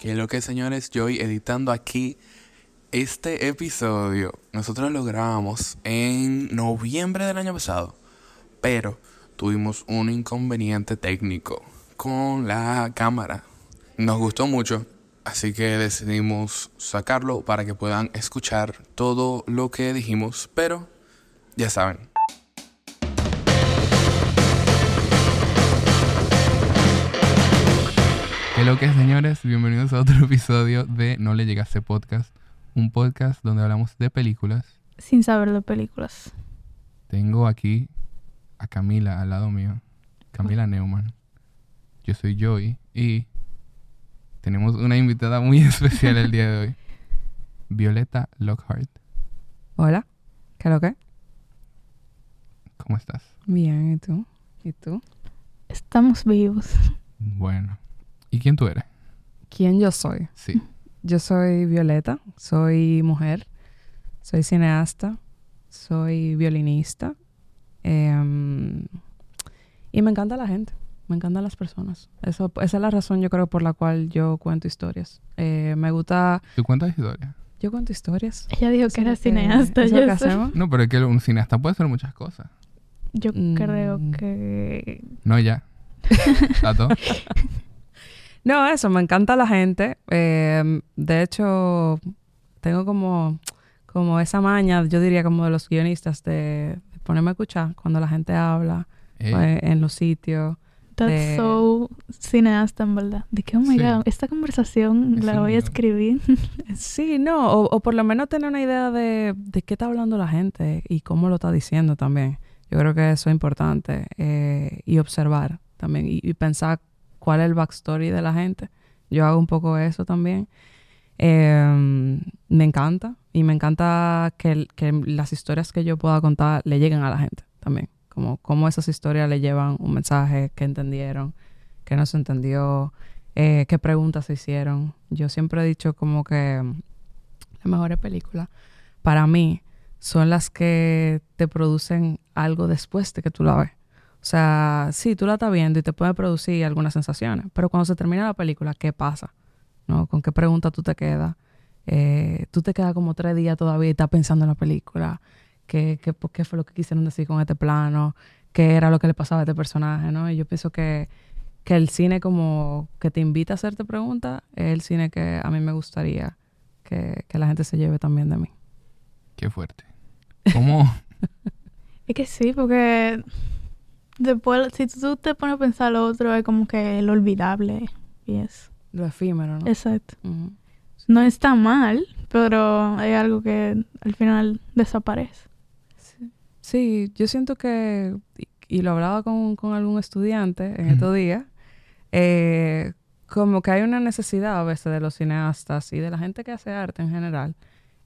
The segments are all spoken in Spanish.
Que lo que señores, yo editando aquí este episodio. Nosotros lo grabamos en noviembre del año pasado, pero tuvimos un inconveniente técnico con la cámara. Nos gustó mucho, así que decidimos sacarlo para que puedan escuchar todo lo que dijimos, pero ya saben, ¿Qué lo que señores? Bienvenidos a otro episodio de No le llegaste podcast, un podcast donde hablamos de películas. Sin saber de películas. Tengo aquí a Camila al lado mío, Camila Neumann. Yo soy Joy y tenemos una invitada muy especial el día de hoy, Violeta Lockhart. Hola, ¿qué lo que? ¿Cómo estás? Bien, ¿y tú? ¿Y tú? Estamos vivos. Bueno. ¿Y quién tú eres? ¿Quién yo soy? Sí. Yo soy Violeta, soy mujer, soy cineasta, soy violinista em, y me encanta la gente, me encantan las personas. Eso, esa es la razón yo creo por la cual yo cuento historias. Eh, me gusta... ¿Tú cuentas historias? Yo cuento historias. Ella dijo que era cineasta. ¿Es lo que hacemos? No, pero es que un cineasta puede hacer muchas cosas. Yo Mm. creo que... No, ya. ¿Tato? No, eso, me encanta la gente. Eh, de hecho, tengo como, como esa maña, yo diría como de los guionistas, de, de ponerme a escuchar cuando la gente habla eh, en los sitios. That's de- so cineasta, en verdad. De que, oh my Sí. God, esta conversación Es la voy a escribir. Sí, no, o, o por lo menos tener una idea de, de qué está hablando la gente y cómo lo está diciendo también. Yo creo que eso es importante. eh, y observar también y, y pensar cuál es el backstory de la gente. Yo hago un poco eso también. Eh, me encanta y me encanta que las historias que yo pueda contar le lleguen a la gente también. Como cómo esas historias le llevan un mensaje que entendieron, que no se entendió, eh, qué preguntas se hicieron. Yo siempre he dicho como que las mejores películas para mí son las que te producen algo después de que tú la ves. O sea, sí, tú la estás viendo y te puede producir algunas sensaciones, pero cuando se termina la película, ¿qué pasa? ¿No? ¿Con qué pregunta tú te quedas? Eh, tú te quedas como tres días todavía y estás pensando en la película. ¿Qué, qué, por ¿Qué fue lo que quisieron decir con este plano? ¿Qué era lo que le pasaba a este personaje? ¿no? Y yo pienso que, que el cine como que te invita a hacerte preguntas es el cine que a mí me gustaría que, que la gente se lleve también de mí. qué fuerte. ¿Cómo? es que sí, porque después, si tú te pones a pensar lo otro, es como que lo olvidable. Y es. Lo efímero, ¿no? Exacto. Ujú. No está mal, pero hay algo que al final desaparece. Sí, yo siento que, y, y lo hablaba con, con algún estudiante en estos días, eh, como que hay una necesidad a veces de los cineastas y de la gente que hace arte en general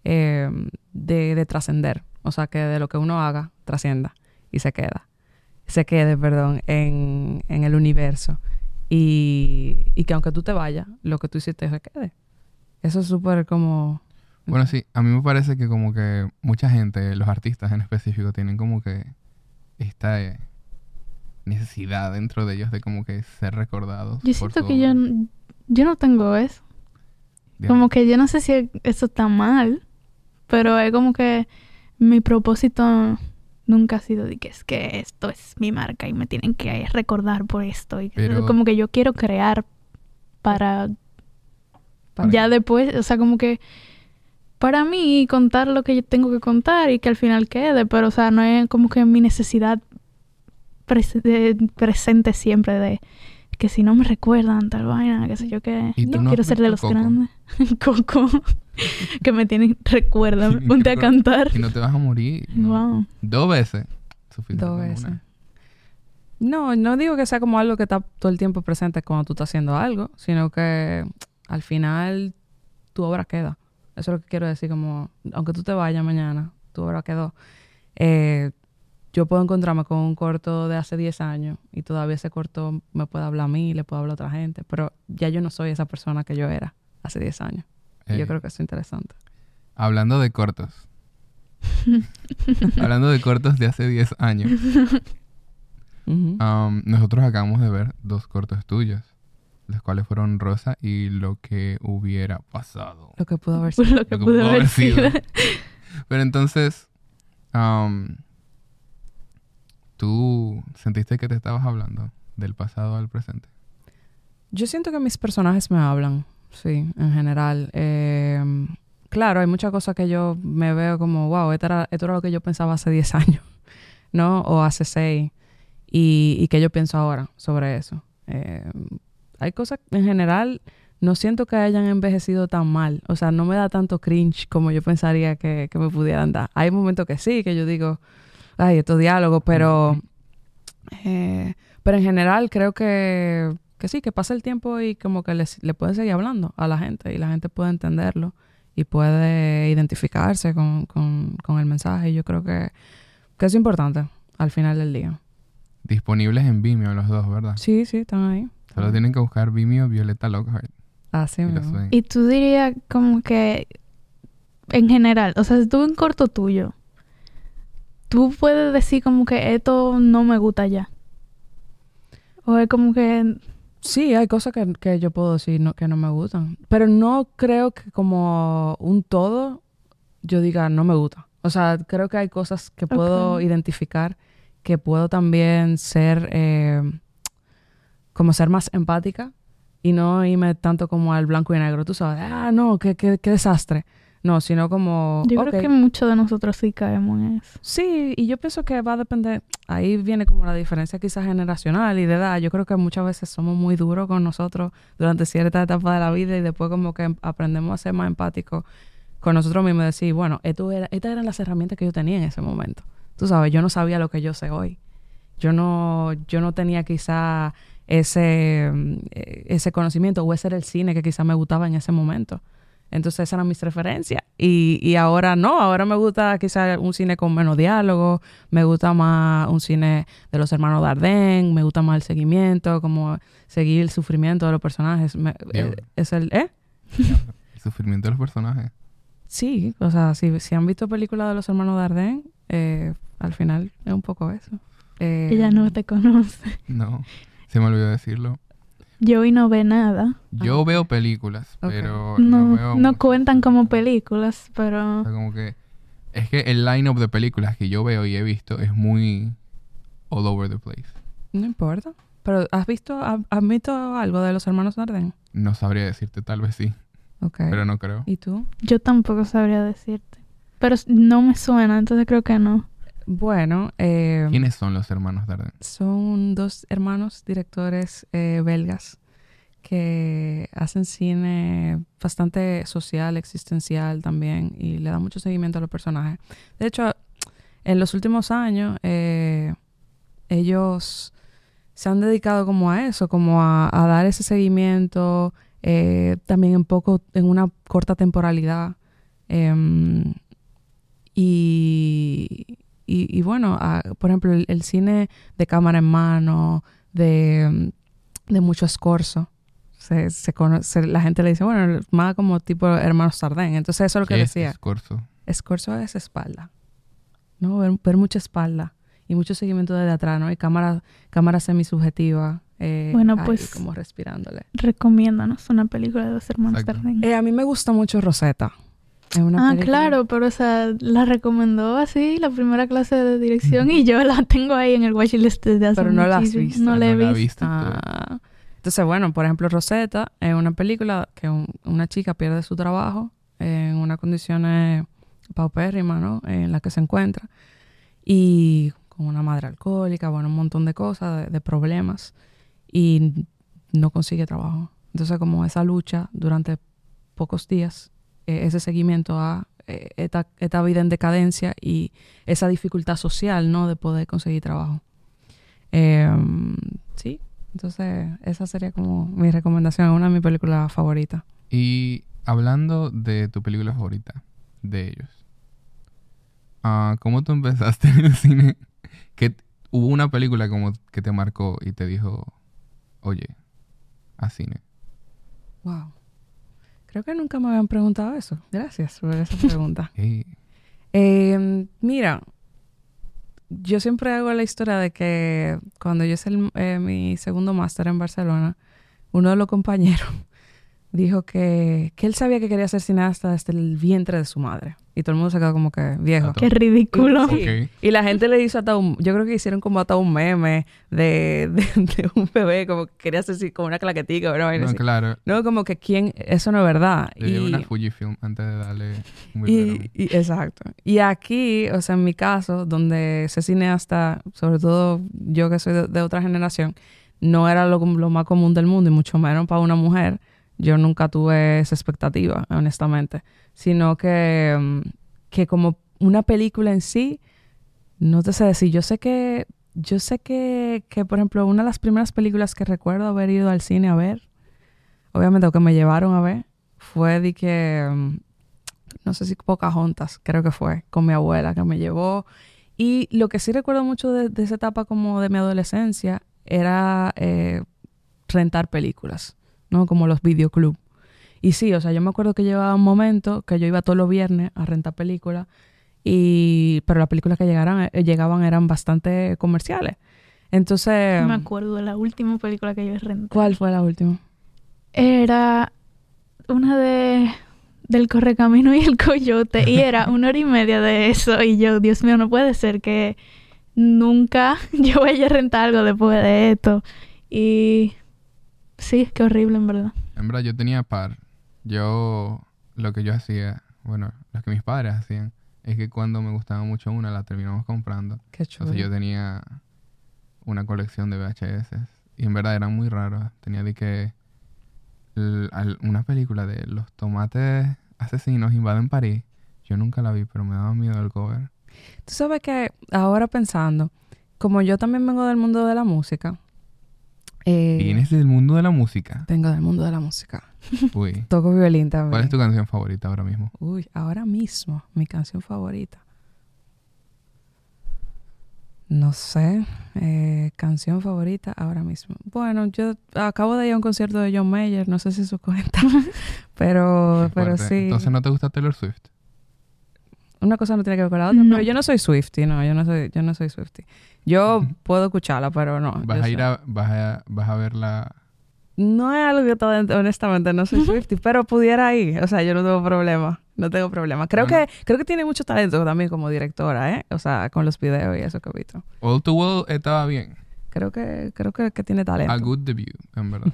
eh, de, de trascender. O sea, que de lo que uno haga trascienda y se queda. Se quede, perdón, en, en el universo. Y, y que aunque tú te vayas, lo que tú hiciste se quede. Eso es súper como... Bueno, sí, a mí me parece que como que mucha gente, los artistas en específico, tienen como que esta eh, necesidad dentro de ellos de como que ser recordados. Yo por siento que yo, yo no tengo eso. Como que yo no sé si eso está mal, pero es como que mi propósito nunca ha sido de que es que esto es mi marca y me tienen que recordar por esto. Y Pero- como que yo quiero crear para para- ya después, o sea, como que para mí contar lo que yo tengo que contar y que al final quede, pero o sea, no es como que mi necesidad de- presente siempre de que si no me recuerdan tal vaina, qué sé yo qué, ¿Y tú no quiero ser de los Coco? grandes. Coco, que me tienen, recuerdan, Sí, ponte a recuerda- cantar. Y no te vas a morir. ¿no? Wow. Dos veces. Suficiente Dos veces. una. No, no digo que sea como algo que está todo el tiempo presente cuando tú estás haciendo algo, sino que al final tu obra queda. Eso es lo que quiero decir, como aunque tú te vayas mañana, tu obra quedó. Eh, yo puedo encontrarme con un corto de hace 10 años y todavía ese corto me puede hablar a mí, le puede hablar a otra gente, pero ya yo no soy esa persona que yo era hace 10 años. Eh, yo creo que eso es interesante. Hablando de cortos. hablando de cortos de hace 10 años. Um, nosotros acabamos de ver dos cortos tuyos. los cuales fueron Rosa y lo que hubiera pasado. Lo que pudo haber sido. lo que pudo haber sido. Pero entonces, am, ¿tú sentiste que te estabas hablando del pasado al presente? Yo siento que mis personajes me hablan, sí, en general. Eh, claro, hay muchas cosas que yo me veo como, wow, esto era, esto era lo que yo pensaba hace 10 años, ¿no? O hace 6. Y, y que yo pienso ahora sobre eso. Eh, hay cosas, en general, no siento que hayan envejecido tan mal. O sea, no me da tanto cringe como yo pensaría que, que me pudieran dar. Hay momentos que sí, que yo digo, ay, estos diálogos, pero... eh, pero en general creo que, que sí, que pasa el tiempo y como que les- le puede seguir hablando a la gente y la gente puede entenderlo y puede identificarse con, con, con el mensaje. Yo creo que, que es importante al final del día. Disponibles en Vimeo los dos, ¿verdad? Sí, sí, están ahí. Solo tienen que buscar Vimeo Violeta Lockhart. Así y mismo. Y tú dirías como que en general, o sea, si tú ves un corto tuyo, tú puedes decir como que esto no me gusta ya. O es como que Sí, hay cosas que, que yo puedo decir no- que no me gustan. Pero no creo que como un todo yo diga no me gusta. O sea, creo que hay cosas que puedo identificar, que puedo también ser, eh, como ser más empática y no irme tanto como al blanco y negro. Tú sabes, ah, no, qué, qué, qué desastre. No, sino como... yo creo que muchos de nosotros sí caemos en eso. Sí, y yo pienso que va a depender, ahí viene como la diferencia quizás generacional y de edad. Yo creo que muchas veces somos muy duros con nosotros durante cierta etapa de la vida y después como que em- aprendemos a ser más empáticos con nosotros mismos y decir, bueno, esto era, estas eran las herramientas que yo tenía en ese momento. Tú sabes, yo no sabía lo que yo sé hoy. Yo no, yo no tenía quizá ese, mm, eh, ese conocimiento o ese era el cine que quizá me gustaba en ese momento. Entonces esas eran mis referencias. Y, y ahora no, ahora me gusta quizá un cine con menos diálogo, me gusta más un cine de los hermanos Dardenne, me gusta más el seguimiento, como seguir el sufrimiento de los personajes. Me- eh, es el, ¿eh? El sufrimiento de los personajes. Sí, o sea, si, si han visto películas de los hermanos Dardenne, eh, al final es un poco eso. Eh, Ella no te conoce. No, se me olvidó decirlo. Yo hoy no ve nada. Yo Ah. veo películas, pero no, No, veo no cuentan como películas. pero O sea, como que es que el line-up de películas que yo veo y he visto es muy all over the place. No importa. Pero ¿has visto, has, visto algo de los hermanos Dardenne? No sabría decirte, tal vez sí, Ok. pero no creo. ¿Y tú? yo tampoco sabría decirte. Pero no me suena, entonces creo que no. Bueno, eh, ¿Quiénes son los hermanos Dardenne? son dos hermanos directores eh, belgas que hacen cine bastante social, existencial también y le dan mucho seguimiento a los personajes. De hecho, en los últimos años eh, ellos se han dedicado como a eso, como a, a dar ese seguimiento eh, también en poco, en una corta temporalidad. Em, y, y, y bueno, a- por ejemplo, el, el cine de cámara en mano, de, de mucho escorzo. Se, se conoce, la gente le dice, bueno, más como tipo hermanos Sardén. Entonces eso es lo que ¿Qué es decía. Escorzo? Escorzo es espalda. ¿No? Ver, ver mucha espalda y mucho seguimiento desde atrás, ¿no? Y cámara, cámara semisubjetiva. Eh, Bueno, ahí pues- como respirándole. Recomiéndanos una película de los hermanos. Dardenne. Eh, a mí me gusta mucho Rosetta. Es una Ah, película- claro, pero o sea, la recomendó así la primera clase de dirección y yo la tengo ahí en el watchlist desde hace Pero no la has visto. No la he No visto. visto. Ah. Entonces, bueno, por ejemplo, Rosetta es una película que un- una chica pierde su trabajo en unas condiciones paupérrimas, ¿no? En las que se encuentra. Y con una madre alcohólica, bueno, un montón de cosas, de, de problemas. Y no consigue trabajo. Entonces, como esa lucha durante pocos días, eh, ese seguimiento a eh, esta, esta vida en decadencia y esa dificultad social, ¿no? De poder conseguir trabajo. Em, sí, entonces esa sería como mi recomendación, una de mis películas favoritas. Y hablando de tu película favorita, de ellos, ah, ¿cómo tú empezaste en el cine? Que hubo una película como que te marcó y te dijo, oye, a cine. Wow. Creo que nunca me habían preguntado eso. Gracias por esa pregunta. Eh, mira, yo siempre hago la historia de que cuando yo hice el- eh, mi segundo máster en Barcelona, uno de los compañeros dijo que, que él sabía que quería ser cineasta desde el vientre de su madre. Y todo el mundo se quedó como que viejo. Qué ridículo. Sí. Y la gente le hizo hasta un... Yo creo que hicieron como hasta un meme de, de, de un bebé, como que quería hacer así, como una claquetica, vaina No, así. claro. No, como que quién... Eso no es verdad. Le Y- una Fujifilm antes de darle un y, exacto. Y aquí, o sea, en mi caso, donde ese cineasta, sobre todo yo que soy de, de otra generación, no era lo, lo más común del mundo y mucho menos para una mujer. Yo nunca tuve esa expectativa, honestamente. Sino que, mm, que como una película en sí, no te sé decir. Yo sé que, yo sé que, que, por ejemplo, una de las primeras películas que recuerdo haber ido al cine a ver, obviamente, o que me llevaron a ver, fue de que, mm, no sé si Pocahontas, creo que fue, con mi abuela que me llevó. Y lo que sí recuerdo mucho de, de esa etapa como de mi adolescencia era eh, rentar películas, ¿no? Como los videoclub. Y sí, o sea, yo me acuerdo que llevaba un momento que yo iba todos los viernes a rentar películas, y, pero las películas que llegaran, eh, llegaban eran bastante comerciales. Entonces, Me acuerdo de la última película que yo renté. ¿cuál fue la última? Era una de del Correcamino y el Coyote y era una hora y media de eso y yo, Dios mío, no puede ser que nunca yo vaya a rentar algo después de esto. Y sí, qué horrible en verdad. En verdad, yo tenía par. Yo, lo que yo hacía, bueno, lo que mis padres hacían, es que cuando me gustaba mucho una, la terminamos comprando. Qué chulo. Entonces yo tenía una colección de VHS. Y en verdad eran muy raros. Tenía de que una película de los tomates asesinos invaden París. Yo nunca la vi, pero me daba miedo el cover. Tú sabes que ahora pensando, como yo también vengo del mundo de la música, eh, Vienes del mundo de la música. vengo del mundo de la música. Uy. Toco violín también. ¿Cuál es tu canción favorita ahora mismo? Uy, ahora mismo, mi canción favorita. No sé, eh, canción favorita ahora mismo. Bueno, yo acabo de ir a un concierto de John Mayer, no sé si eso cuenta, pero, pero sí. Entonces no te gusta Taylor Swift. Una cosa no tiene que ver con la otra, No. pero yo no soy Swifty, no, yo no soy, yo no soy Swifty. Yo puedo escucharla, pero no. Vas a ir a, vas a, vas a verla. No es algo que todo- honestamente no soy Swifty, pero pudiera ir. O sea, yo no tengo problema. No tengo problema. Creo Bueno. que creo que tiene mucho talento también como directora, ¿eh? O sea, con los videos y eso que he visto. All to Well estaba bien. Creo que creo que, que tiene talento. A good debut, en verdad.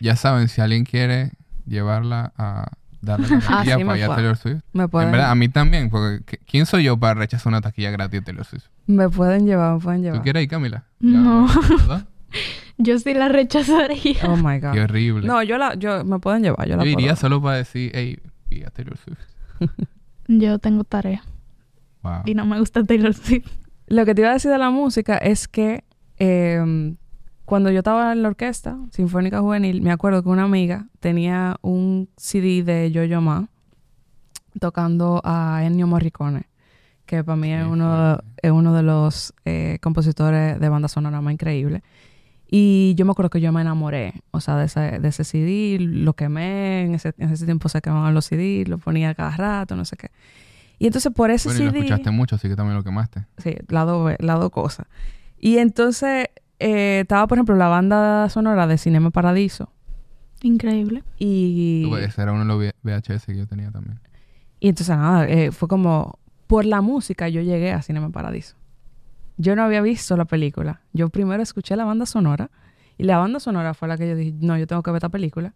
ya saben, si alguien quiere llevarla a darle la Ah, taquilla sí, me para ir a puede. Taylor Swift. Me En verdad, a mí también, porque ¿qué- ¿quién soy yo para rechazar una taquilla gratis de Taylor Swift? Me pueden llevar, me pueden llevar. ¿Tú quieres ir, Camila? No. ¿verdad? Yo sí la rechazaría. Oh my god. Qué horrible. No, yo la yo me pueden llevar, yo yo la iría puedo. solo para decir, hey, vi a Taylor Swift. Yo tengo tarea Wow. y no me gusta Taylor Swift. Lo que te iba a decir de la música es que eh, cuando yo estaba en la orquesta sinfónica juvenil, me acuerdo que una amiga tenía un CD de Yo-Yo Ma tocando a Ennio Morricone, que para mí es uno, es uno de los eh, compositores de banda sonora más increíbles. Y yo me acuerdo que yo me enamoré, o sea, de ese, de ese CD, lo quemé, en ese, en ese tiempo se quemaban los CD, lo ponía cada rato, no sé qué. Y entonces por ese Bueno, y lo CD... escuchaste mucho, así que también lo quemaste. Sí, las dos cosas. Y entonces eh, estaba, por ejemplo, la banda sonora de Cinema Paradiso. Increíble. Y, Ese era uno de los VHS que yo tenía también. y entonces nada, eh, fue como, por la música yo llegué a Cinema Paradiso. Yo no había visto la película. Yo primero escuché la banda sonora y la banda sonora fue la que yo dije, no, yo tengo que ver esta película.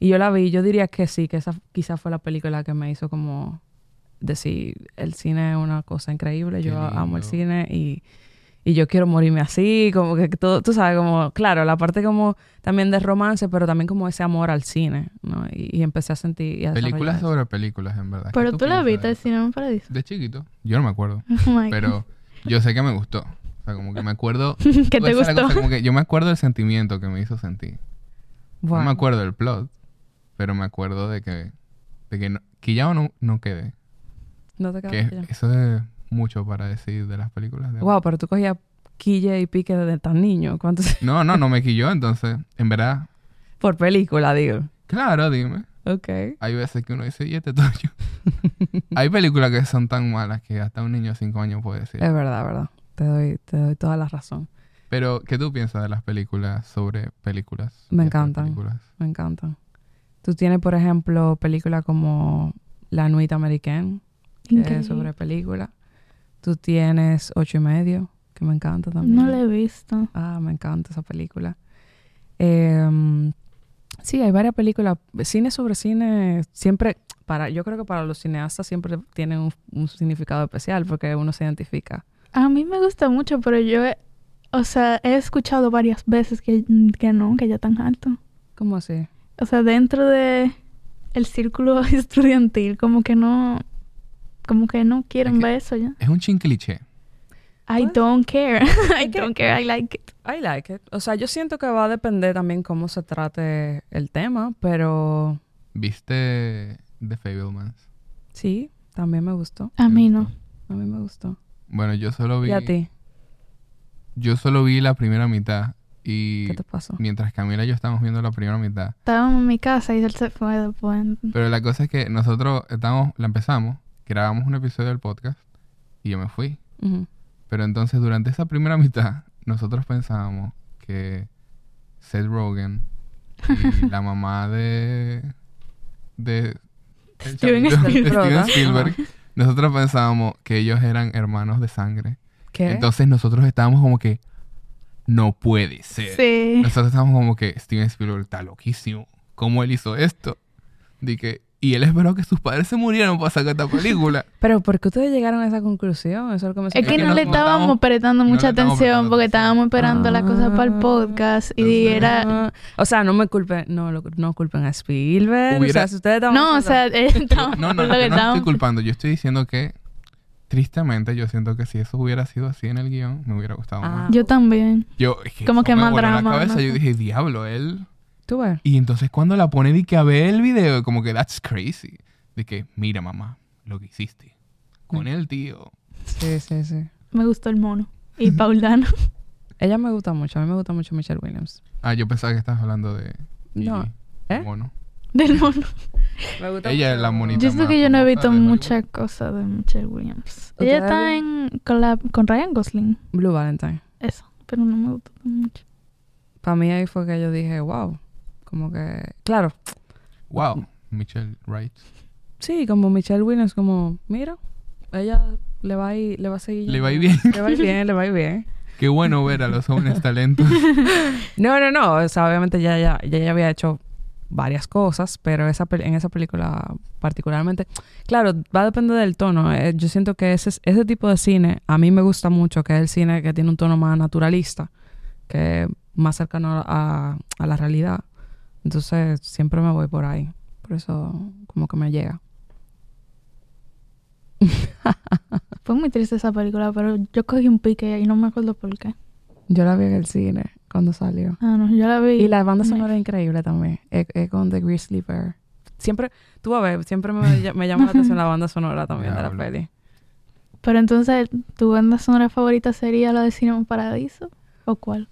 Y yo la vi, yo diría que sí, que esa quizás fue la película que me hizo como decir, el cine es una cosa increíble, Qué yo amo el cine y, y yo quiero morirme así, como que todo, tú sabes, como, claro, la parte como también de romance, pero también como ese amor al cine, ¿no? Y, y empecé a sentir... y a Películas eso. sobre películas, en verdad. ¿Qué Pero tú la viste de el eso? Cinema Paradiso. De chiquito. Yo no me acuerdo. Oh Pero yo sé que me gustó. O sea, como que me acuerdo. ¿Qué te gustó? cosa como que yo me acuerdo del sentimiento que me hizo sentir. No me acuerdo del plot, pero me acuerdo de que, de que no, quillado no, no quedé. no te Que quedas callado. eso es mucho para decir de las películas. De Wow, pero tú cogías quille y pique desde tan niño. ¿Cuántos? No, no, no me quilló, entonces, en verdad, Por película, digo. claro, dime. Ok. Hay veces que uno dice, y este tuyo. Hay películas que son tan malas que hasta un niño de 5 años puede decir. Es verdad, verdad. Te doy, te doy toda la razón. Pero, ¿qué tú piensas de las películas sobre películas? Me encantan. películas? Me encantan. Tú tienes, por ejemplo, películas como La Nuit Americaine, que es sobre película. Tú tienes Ocho y Medio, que me encanta también. No la he visto. Ah, me encanta esa película. Eh, sí, hay varias películas. Cine sobre cine, siempre, para, yo creo que para los cineastas siempre tienen un, un significado especial porque uno se identifica. A mí me gusta mucho, pero yo, he- o sea, he escuchado varias veces que, que no, que ya tan alto. ¿Cómo así? O sea, dentro de el círculo estudiantil, como que no, como que no quieren Es que- ver eso ya. Es un chin cliché. I Pues, don't care. I don't care. I like it. I like it. O sea, yo siento que va a depender también cómo se trate el tema, pero ¿Viste The Fablemans? sí, también me gustó. A ¿Te mí gustó? no. A mí me gustó. Bueno, yo solo vi... ¿Y a ti? Yo solo vi la primera mitad. Y ¿Qué te pasó? mientras Camila y yo estábamos viendo la primera mitad. Estábamos en mi casa y él se fue después. Pero la cosa es que nosotros estábamos, la empezamos, grabamos un episodio del podcast y yo me fui. Pero entonces durante esa primera mitad, nosotros pensábamos que Seth Rogen y la mamá de. de. Steven chavito- de Spielberg. Nosotros pensábamos que ellos eran hermanos de sangre. ¿Qué? Entonces nosotros estábamos como que. No puede ser. Sí. Nosotros estábamos como que Steven Spielberg está loquísimo. ¿Cómo él hizo esto? Que, y él esperó que sus padres se murieran para sacar esta película. Pero ¿por qué ustedes llegaron a esa conclusión? Eso es lo que Es no, no- le estábamos estábamos- prestando mucha atención prestando porque atención. estábamos esperando la cosa para el Ah. podcast y Entonces- era... O sea, no me culpen, no, lo- no culpen a Spielberg. Hubiera- O sea, si ustedes estaban No, o sea, eh, No, no, no, lo que yo no estábamos- estoy culpando. Yo estoy diciendo que, tristemente, yo siento que si eso hubiera sido así en el guion, me hubiera gustado Ah. más. Yo también. Yo, es que Como que me más la drama, cabeza. ¿no? Yo dije, diablo, él. Tú ves. Y entonces cuando la pone di que a ver el video, como que that's crazy. De que, mira, mamá, lo que hiciste. Con el tío. Sí, sí, sí. Me gustó el mono. Y Paul Dano. Ella me gusta mucho, a mí me gusta mucho Michelle Williams. Ah, yo pensaba que estabas hablando de. No, ¿eh? el mono. Del mono. Me gusta Ella es la monita. Yo sé que yo no he visto muchas cosas de Michelle Williams. ¿Ustedes Ella está en con, la, con Ryan Gosling. Blue Valentine. Eso. Pero no me gustó mucho. Para mí ahí fue que yo dije, wow. Como que, claro, Wow, Michelle Wright. sí, como Michelle Williams, como, mira, ella le va a ir, le va a seguir. Le va a ir bien. Le va a ir bien, le va a ir bien. Qué bueno ver a los jóvenes talentos. No, no, no. O sea, obviamente ya, ya, ya, ya había hecho varias cosas, pero esa en esa película particularmente, claro, va a depender del tono. Eh, yo siento que ese, ese tipo de cine a mí me gusta mucho, que es el cine que tiene un tono más naturalista, que es más cercano a, a la realidad. Entonces siempre me voy por ahí. Por eso como que me llega. Fue muy triste esa película, pero yo cogí un pique y no me acuerdo por qué. Yo la vi en el cine cuando salió. Ah, no, yo la vi. Y la banda sonora es increíble también. Es, es con The Grizzly Bear. Siempre, tú vas a ver, siempre me, me llama la atención la banda sonora también de la peli. Pero entonces, ¿tu banda sonora favorita sería la de Cinema Paradiso? ¿O cuál?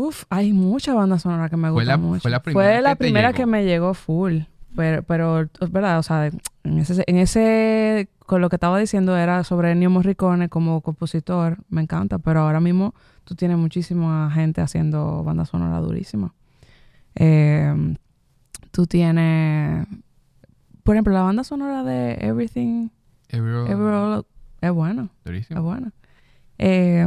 Uf, hay mucha banda sonora que me Fue gusta la- mucho. fue la primera Fue la que primera que me llegó full. Pero, pero es verdad, o sea, en ese, en ese, con lo que estaba diciendo era sobre Ennio Morricone como compositor, me encanta, pero ahora mismo tú tienes muchísima gente haciendo banda sonora durísima. Eh, tú tienes, por ejemplo, la banda sonora de Everything, Every- Everywhere, es buena. Es Durísimo. buena. Eh,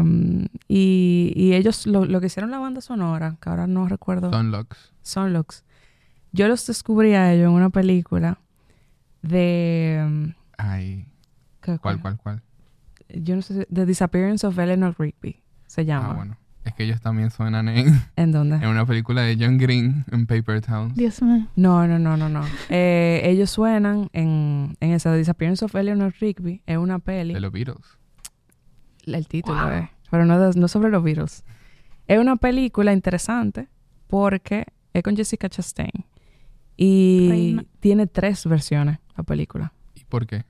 y, y ellos, lo, lo que hicieron la banda sonora, que ahora no recuerdo, Sunlux. Sunlux, yo los descubrí a ellos en una película de... mm, Ay, ¿qué- ¿cuál, cuál, cuál? Yo no sé, si- The Disappearance of Eleanor Rigby, se llama. Ah, bueno. Es que ellos también suenan en, ¿En dónde? en una película de John Green en Paper Towns. Dios mío. No, no, no, no, no. Eh, ellos suenan en, en esa The Disappearance of Eleanor Rigby, es una peli. De los Beatles. El título es, pero no, no sobre los virus. Es una película interesante porque es con Jessica Chastain y Reina. tiene tres versiones la película. ¿Y por qué?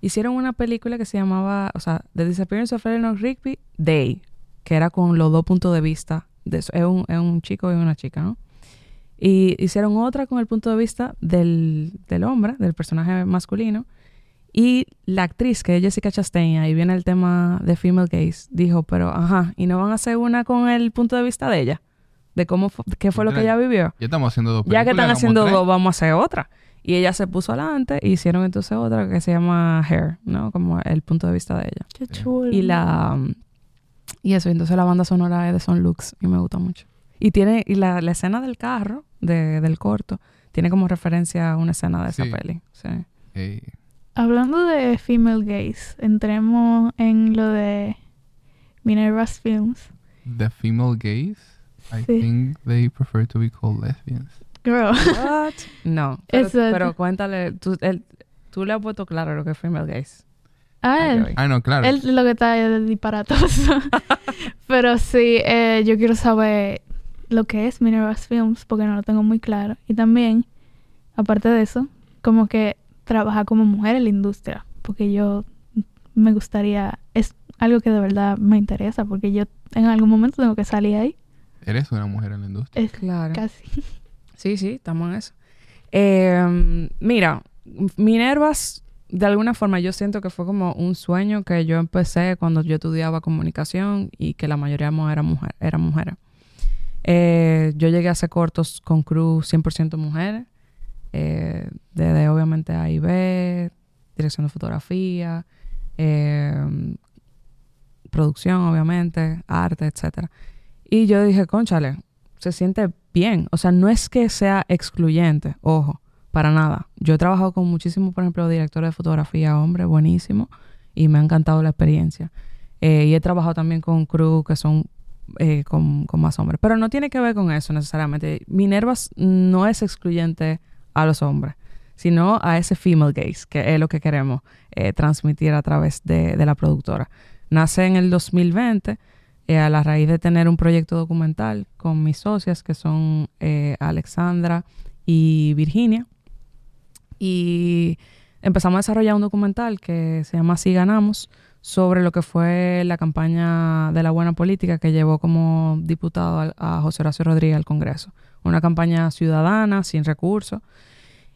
Hicieron una película que se llamaba, o sea, The Disappearance of Eleanor Rigby Day, que era con los dos puntos de vista de eso. Es un, es un chico y una chica, ¿no? Y hicieron otra con el punto de vista del, del hombre, del personaje masculino. Y la actriz, que es Jessica Chastain, ahí viene el tema de female gaze, dijo, pero ajá, ¿y no van a hacer una con el punto de vista de ella? De cómo fue, qué fue lo que ella vivió. Ya estamos haciendo dos Ya que películas, están haciendo tres. dos, vamos a hacer otra. Y ella se puso adelante y hicieron entonces otra que se llama Hair, ¿no? Como el punto de vista de ella. Qué chulo. Y la... um, Y eso, entonces la banda sonora es de Son Lux y me gusta mucho. Y tiene... Y la, la escena del carro, de, del corto, tiene como referencia a una escena de esa peli. Sí. Hablando de female gaze, entremos en lo de Minerva's Films. the female gaze, I Sí. think they prefer to be called lesbians. Girl. What? No. Pero, pero cuéntale, tú, el- tú le has puesto claro lo que es female gaze. Ah, él. Ah, no, claro. Él lo que está es disparatoso. Pero sí, eh, yo quiero saber lo que es Minerva's Films porque no lo tengo muy claro. Y también, aparte de eso, como que trabaja como mujer en la industria. Porque yo me gustaría, es algo que de verdad me interesa porque yo en algún momento tengo que salir ahí. Eres una mujer en la industria. Es Claro. casi. Sí, sí, estamos en eso. Eh, mira, Minervas, de alguna forma, yo siento que fue como un sueño que yo empecé cuando yo estudiaba comunicación y que la mayoría era mujer, eran mujeres. Eh, yo llegué a hacer cortos con crew 100% mujeres, eh, obviamente A y B, dirección de fotografía, eh, producción, obviamente, arte, etcétera. Y yo dije, conchale, se siente bien. O sea, no es que sea excluyente, ojo, para nada. Yo he trabajado con muchísimos, por ejemplo, directores de fotografía, hombres, buenísimo, y me ha encantado la experiencia. Eh, y he trabajado también con crew que son eh, con, con más hombres. Pero no tiene que ver con eso necesariamente. Minervas no es excluyente a los hombres, sino a ese female gaze, que es lo que queremos eh, transmitir a través de, la productora. Nace en el 2020 eh, a la raíz de tener un proyecto documental con mis socias, que son eh, Alexandra y Virginia. Y empezamos a desarrollar un documental que se llama Así Ganamos, sobre lo que fue la campaña de la buena política que llevó como diputado al- a José Horacio Rodríguez al Congreso. Una campaña ciudadana, sin recursos,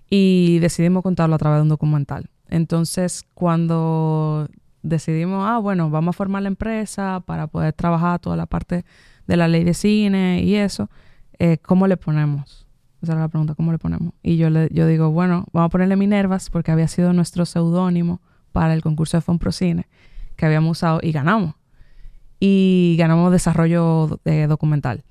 y decidimos contarlo a través de un documental. Entonces, cuando decidimos, ah, bueno, vamos a formar la empresa para poder trabajar toda la parte de la ley de cine y eso, eh, ¿cómo le ponemos? Esa era la pregunta, ¿cómo le ponemos? Y yo, le, yo digo, bueno, vamos a ponerle Minervas porque había sido nuestro seudónimo para el concurso de Fonprocine que habíamos usado y ganamos. Y ganamos desarrollo eh, documental.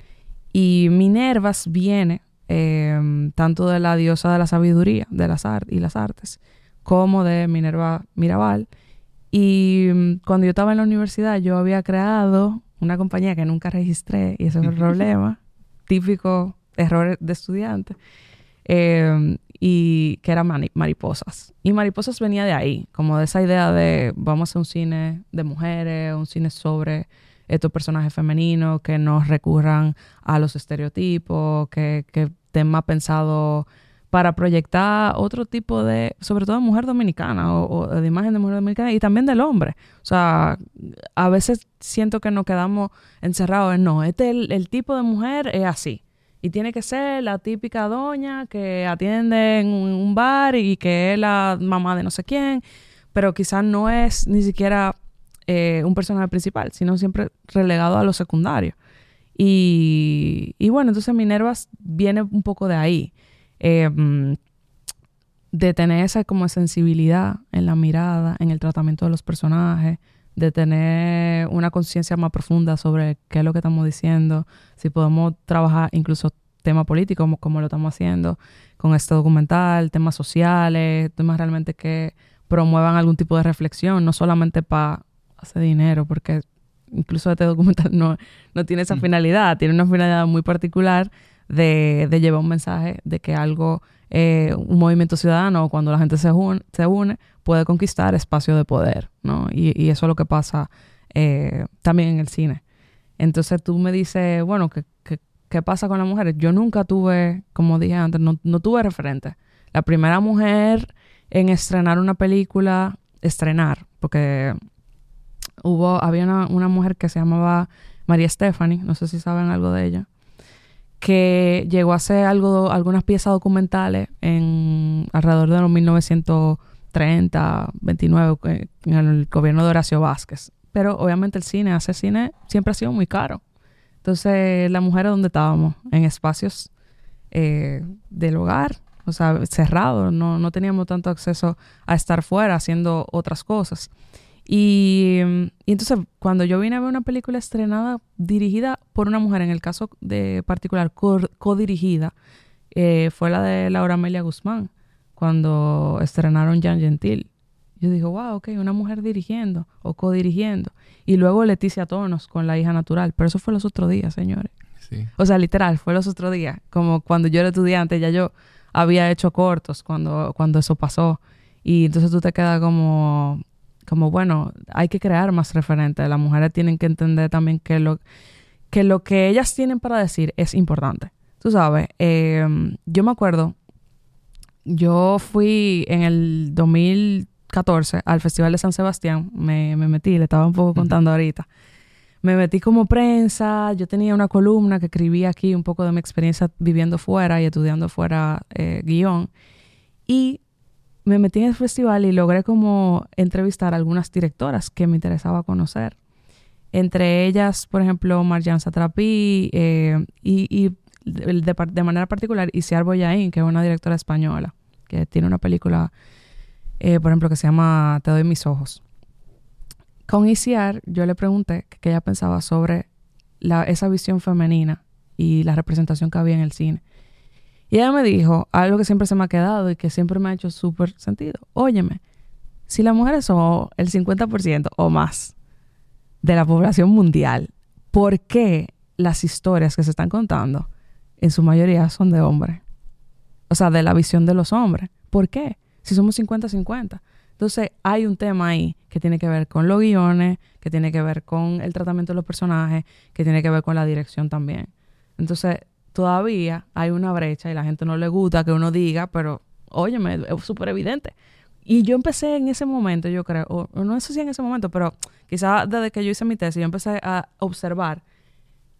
Y Minervas viene eh, tanto de la diosa de la sabiduría de las y las artes, como de Minerva Mirabal. Y mm, cuando yo estaba en la universidad, yo había creado una compañía que nunca registré, y ese fue el problema, típico error de estudiante, eh, y que era Mariposas. Y Mariposas venía de ahí, como de esa idea de vamos a hacer un cine de mujeres, un cine sobre estos personajes femeninos que no recurran a los estereotipos, que, que estén más pensados para proyectar otro tipo de, sobre todo de mujer dominicana o, o de imagen de mujer dominicana y también del hombre. O sea, a veces siento que nos quedamos encerrados en no, este el, el tipo de mujer es así. Y tiene que ser la típica doña que atiende en un, un bar y que es la mamá de no sé quién, pero quizás no es ni siquiera eh, un personaje principal, sino siempre relegado a lo secundario. Y, bueno, entonces Minervas viene un poco de ahí, eh, de tener esa como sensibilidad en la mirada, en el tratamiento de los personajes, de tener una conciencia más profunda sobre qué es lo que estamos diciendo, si podemos trabajar incluso temas políticos como, como lo estamos haciendo con este documental, temas sociales, temas realmente que promuevan algún tipo de reflexión, no solamente para hacer dinero, porque incluso este documental no, no tiene esa Mm. finalidad, tiene una finalidad muy particular de, de llevar un mensaje de que algo, eh, un movimiento ciudadano, cuando la gente se, un- se une, puede conquistar espacio de poder, ¿no? Y, y eso es lo que pasa eh, también en el cine. Entonces tú me dices, bueno, ¿qué, qué, qué pasa con las mujeres? Yo nunca tuve, como dije antes, no, no tuve referente. La primera mujer en estrenar una película, estrenar, porque hubo, había una, una mujer que se llamaba María Stephanie, no sé si saben algo de ella, que llegó a hacer algo, algunas piezas documentales en alrededor de los 30, 29, eh, en el gobierno de Horacio Vázquez. Pero obviamente el cine, hacer cine siempre ha sido muy caro. Entonces, las mujeres donde estábamos, en espacios eh, del hogar, o sea, cerrados, no, no teníamos tanto acceso a estar fuera haciendo otras cosas. Y, y entonces, cuando yo vine a ver una película estrenada, dirigida por una mujer, en el caso de particular, co- co-dirigida, eh, fue la de Laura Amelia Guzmán, cuando estrenaron Jean Gentil. Yo dije, wow, ok, una mujer dirigiendo o co-dirigiendo. Y luego Leticia Tonos con La hija natural. Pero eso fue los otros días, señores. Sí. O sea, literal, fue los otros días. Como cuando yo era estudiante, ya yo había hecho cortos cuando, cuando eso pasó. Y entonces tú te quedas como, como, bueno, hay que crear más referentes. Las mujeres tienen que entender también que lo que, lo que ellas tienen para decir es importante. Tú sabes, eh, yo me acuerdo, yo fui en el 2014 al Festival de San Sebastián, me, me metí, le estaba un poco contando ahorita. Me metí como prensa, yo tenía una columna que escribía aquí un poco de mi experiencia viviendo fuera y estudiando fuera eh, guion. Y me metí en el festival y logré como entrevistar a algunas directoras que me interesaba conocer. Entre ellas, por ejemplo, Marjan Satrapi eh, y, de, manera particular Isiar Boyain, que es una directora española, que tiene una película, eh, por ejemplo, que se llama Te doy mis ojos. Con Isiar, yo le pregunté qué ella pensaba sobre esa visión femenina y la representación que había en el cine. Y ella me dijo algo que siempre se me ha quedado y que siempre me ha hecho súper sentido. Óyeme, si las mujeres son el 50% o más de la población mundial, ¿por qué las historias que se están contando en su mayoría son de hombres? O sea, de la visión de los hombres. ¿Por qué? Si somos 50-50. Entonces, hay un tema ahí que tiene que ver con los guiones, que tiene que ver con el tratamiento de los personajes, que tiene que ver con la dirección también. Entonces, todavía hay una brecha y la gente no le gusta que uno diga, pero, óyeme, es súper evidente. Y yo empecé en ese momento, yo creo, o, o no sé si en ese momento, pero quizás desde que yo hice mi tesis, yo empecé a observar,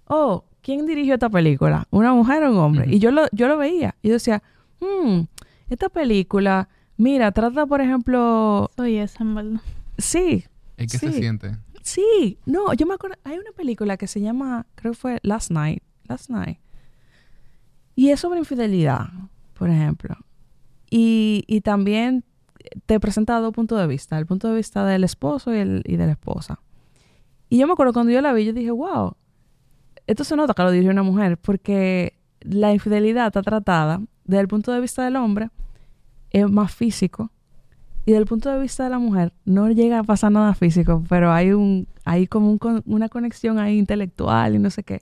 oh, ¿quién dirigió esta película? ¿Una mujer o un hombre? Y yo lo, yo lo veía. Y yo decía, hmm, esta película, mira, trata, por ejemplo, Soy esa, en verdad. sí, ¿Es que se Sí. siente? Sí, no, yo me acuerdo, hay una película que se llama, creo que fue Last Night, Last Night. Y es sobre infidelidad, por ejemplo. Y, y también te presenta dos puntos de vista, el punto de vista del esposo y, el, y de la esposa. Y yo me acuerdo cuando yo la vi, yo dije, wow, esto se nota que lo dirigió una mujer, porque la infidelidad está tratada desde el punto de vista del hombre, es más físico, y desde el punto de vista de la mujer, no llega a pasar nada físico, pero hay un, hay como una conexión ahí intelectual y no sé qué.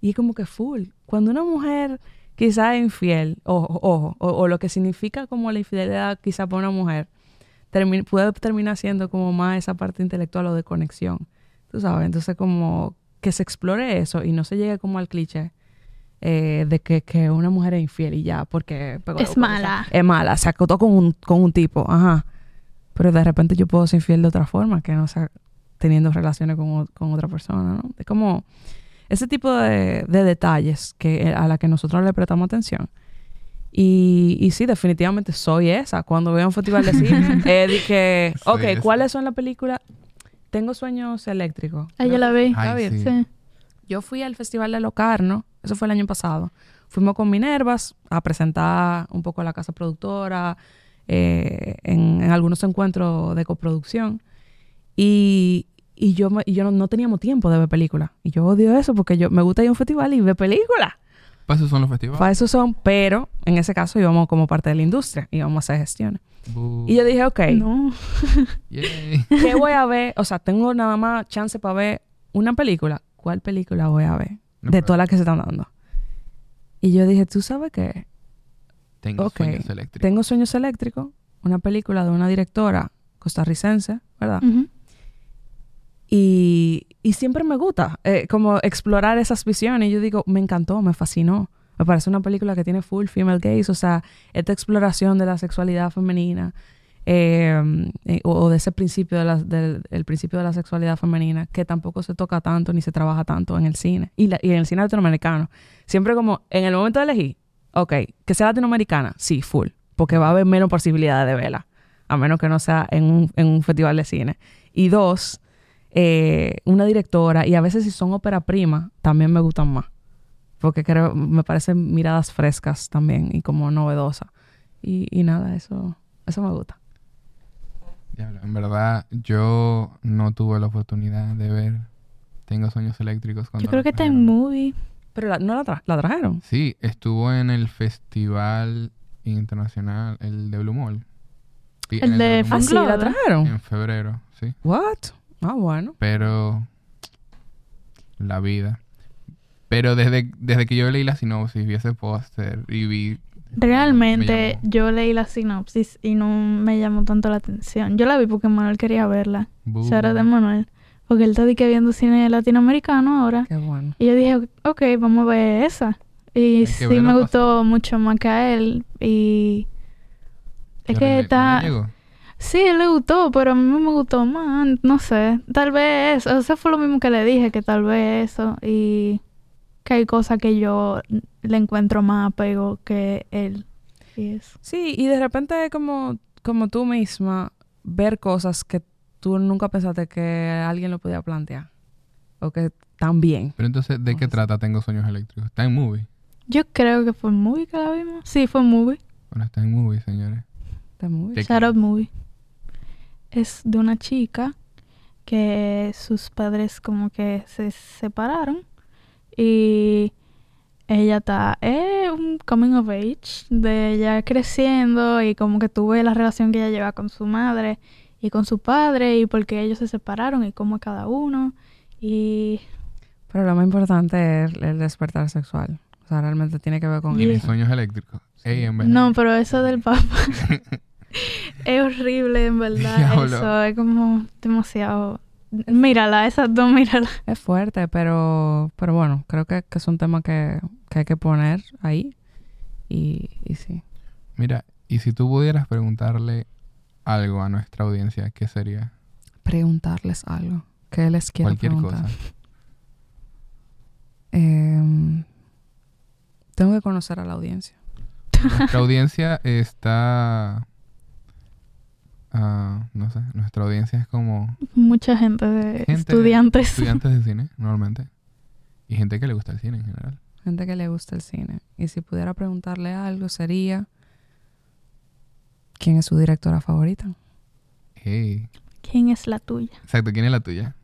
Y es como que full. Cuando una mujer quizá es infiel, ojo, ojo, o, o lo que significa como la infidelidad quizá para una mujer, termi- puede terminar siendo como más esa parte intelectual o de conexión. Tú sabes, entonces como que se explore eso y no se llegue como al cliché eh, de que, que una mujer es infiel y ya, porque... Es mala. es mala, se acotó con un, con un tipo, ajá. Pero de repente yo puedo ser infiel de otra forma, que no sea teniendo relaciones con, con otra persona, ¿no? Es como ese tipo de, de detalles que, eh, a la que nosotros le prestamos atención. Y, y sí, definitivamente soy esa. Cuando veo un festival de cine, que, Soy ok, esa. ¿cuáles son las películas? Tengo sueños eléctricos. Ah, yo la vi. ¿La Ay, sí. Sí. Yo fui al Festival de Locarno, eso fue el año pasado. Fuimos con Minervas a presentar un poco la casa productora, eh, en, en algunos encuentros de coproducción. Y, y yo, me- y yo no, no teníamos tiempo de ver películas. Y yo odio eso porque yo me gusta ir a un festival y ver películas. Para eso son los festivales. Para eso son, pero en ese caso íbamos como parte de la industria, íbamos a hacer gestiones. Boo. Y yo dije, ok, No. ¿qué voy a ver? O sea, tengo nada más chance para ver una película. ¿Cuál película voy a ver? No, de pero todas las que se están dando. Y yo dije, ¿tú sabes qué? Tengo sueños eléctricos. Tengo Sueños Eléctricos, una película de una directora costarricense, ¿verdad? Ujú. Y, y siempre me gusta eh, como explorar esas visiones. Yo digo, me encantó, me fascinó. Me parece una película que tiene full female gaze, o sea, esta exploración de la sexualidad femenina eh, eh, o, o de ese principio de la, del el principio de la sexualidad femenina que tampoco se toca tanto ni se trabaja tanto en el cine y, la- y en el cine latinoamericano. Siempre como en el momento de elegir, ok, que sea latinoamericana, sí, full, porque va a haber menos posibilidades de verla. a menos que no sea en un, en un festival de cine. Y dos, eh, una directora, y a veces si son ópera prima, también me gustan más. Porque creo, me parecen miradas frescas también y como novedosas. Y, y nada, eso, eso me gusta. En verdad, yo no tuve la oportunidad de ver Tengo Sueños Eléctricos. cuando Yo creo que está en movie. Pero la- no la, tra- la trajeron. Sí, estuvo en el Festival Internacional, el de Blue Mall. Sí, El en de Blue Ah, Mall, sí, la trajeron. En febrero, sí. What? Ah, bueno. Pero la vida. Pero desde, desde que yo leí la sinopsis, vi ese póster y vi... Realmente yo leí la sinopsis y no me llamó tanto la atención. Yo la vi porque Manuel quería verla. Bu- Shout out de Manuel. Porque él está que viendo cine latinoamericano ahora. Qué bueno. Y yo dije, ok, vamos a ver esa. Y sí me gustó mucho más que a él. Y es que está... Sí, él le gustó, pero a mí me gustó más. No sé. Tal vez eso. Eso fue lo mismo que le dije, que tal vez eso. Y que hay cosas que yo le encuentro más apego que él. Y eso. Sí, y de repente como, como tú misma, ver cosas que tú nunca pensaste que alguien lo podía plantear. O que tan bien. Pero entonces, ¿de qué trata Tengo Sueños Eléctricos? Está en movie. Yo creo que fue movie que la vimos. Sí, fue movie. Bueno, está en movie, señores. Está muy ¿Qué Shout out movie. Es de una chica que sus padres como que se separaron y ella está es un coming of age de ella creciendo y como que tuve la relación que ella lleva con su madre y con su padre y porque ellos se separaron y cómo es cada uno y Pero lo más importante es el despertar sexual. O sea, realmente tiene que ver con. Tiene eso. sueños eléctricos. Verdad. no pero eso del papá es horrible en verdad Diablo. eso es como demasiado mírala esa dos mírala Es fuerte, pero, pero bueno, creo que, que es un tema que, que hay que poner ahí. Y, y sí. Mira, y si tú pudieras preguntarle algo a nuestra audiencia, ¿qué sería? Preguntarles algo. ¿Qué les quiero Cualquier preguntar? cosa. Em, tengo que conocer a la audiencia. Nuestra audiencia está... ah, no sé, nuestra audiencia es como mucha gente de Gente- estudiantes estudiantes de cine, normalmente. Y gente que le gusta el cine en general. Gente que le gusta el cine. Y si pudiera preguntarle algo sería... ¿Quién es su directora favorita? Hey. quién es la tuya Exacto, ¿quién es la tuya?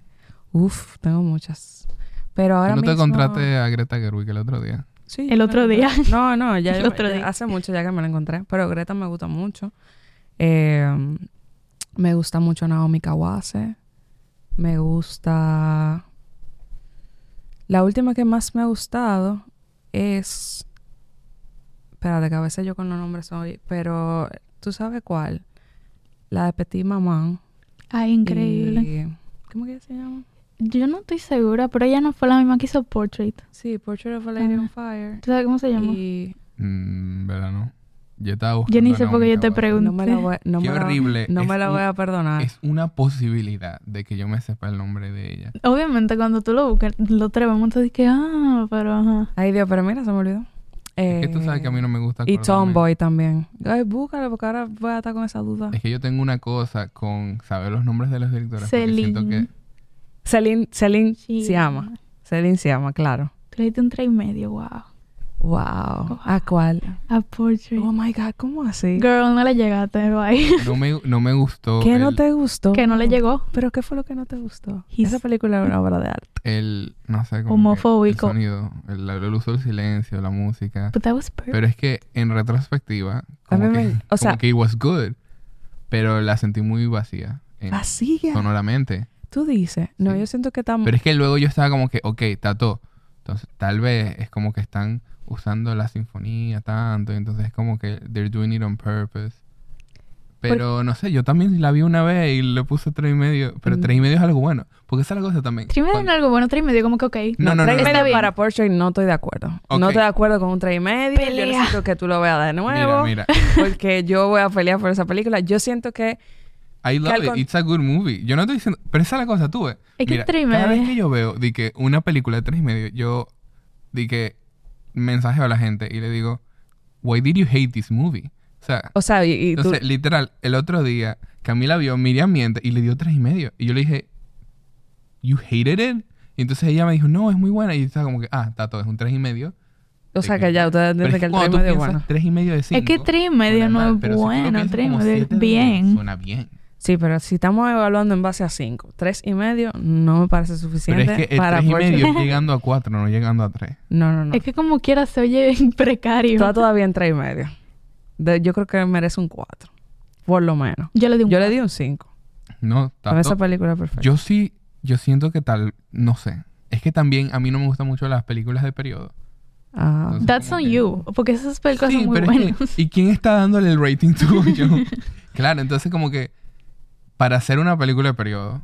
Uf, tengo muchas. Pero ahora ¿Tú no te mismo... contraté a Greta Gerwig el otro día? Sí, El otro día. No, no, ya, El yo- otro ya día. hace mucho ya que me la encontré. Pero Greta me gusta mucho. Eh, me gusta mucho Naomi Kawase. Me gusta... La última que más me ha gustado es... Espérate, que a veces yo con los nombres soy... Pero, ¿tú sabes cuál? La de Petit Maman. ay increíble Y- ¿Cómo que se llama? yo no estoy segura pero ella no fue la misma que hizo Portrait Sí, Portrait of a Lady on Fire. ¿tú sabes cómo se llama? Y Mm, ¿Verdad, no? Yo estaba buscando yo ni sé por qué yo te pregunté no me la voy, no Qué me horrible. no Es me la voy a perdonar. Es una posibilidad de que yo me sepa el nombre de ella. obviamente cuando tú lo buscas lo tres momentos de que ah pero ajá Ay, Dios, pero mira, se me olvidó. Es que tú sabes que a mí no me gusta Y. Tomboy también. Ay, búscalo, porque ahora voy a estar con esa duda. Es que yo tengo una cosa con saber los nombres de los directores. siento Celine que Celine, Celine Sí. se llama. Celine se llama, claro. tú le diste un tres y medio wow Wow. ¿A cuál? a Portrait Oh my God, ¿cómo así? girl no le llegaste bye no me, no me gustó ¿Qué no el, te gustó? que no le llegó ¿Pero qué fue lo que no te gustó? He's- Esa película es una obra de arte. el- no sé, como Homofóbico. el sonido, el, el uso del silencio, la música. but that was perfect Pero es que en retrospectiva, como, que, me- o sea- como que it was good, pero la sentí muy vacía en- Vacía. sonoramente. Tú dices. No, Sí. yo siento que está... Pero es que luego yo estaba como que, ok, tato. Entonces, tal vez es como que están usando la sinfonía tanto, y entonces es como que they're doing it on purpose. Pero no sé, yo también la vi una vez y le puse tres y medio, pero Mm. tres y medio es algo bueno, porque esa es la cosa también. tres y medio es algo bueno tres y medio como que ok No, no, no, tres y no, medio bien. para Portrait no estoy de acuerdo. No estoy de acuerdo con un tres y medio. Yo Pelea. necesito que tú lo veas de nuevo. Mira, mira, Porque yo voy a pelear por esa película. Yo siento que... I love it, con- it's a good movie. Yo no estoy diciendo, pero esa es la cosa, tú ves. Es que Mira, tres y cada vez que yo veo de que una película de tres y medio, yo di que mensaje a la gente y le digo, why did you hate this movie? O sea, O sea, y, y tú... entonces, literal, el otro día, Camila vio Miriam Miente y le dio tres y medio. Y yo le dije, ¿You hated it? Y entonces ella me dijo, no, es muy buena. Y yo estaba como que, ah, Tato, es un tres y medio. o sea, que ya ustedes es que el cuando tres tú medio bueno. y medio de cinco. Es que tres y medio no mal, es bueno, piensas tres y como medio es bien. Suena bien. Sí, pero si estamos evaluando en base a cinco, tres y medio no me parece Pero suficiente es que el para tres y poder- medio es llegando a cuatro, no llegando a tres. No, no, no. Es que como quiera se oye precario. Está todavía en tres y medio. De- yo creo que merece un cuatro. Por lo menos. Yo le di un Yo le di un cinco. No, Con esa película es perfecta. yo sí, yo siento que tal, no sé. Es que también a mí no me gustan mucho las películas de periodo. Ah, Entonces, That's on que- you. Porque esas películas Sí, son muy pero es que, buenas. ¿y quién está dándole el rating tuyo? claro, entonces como que para hacer una película de periodo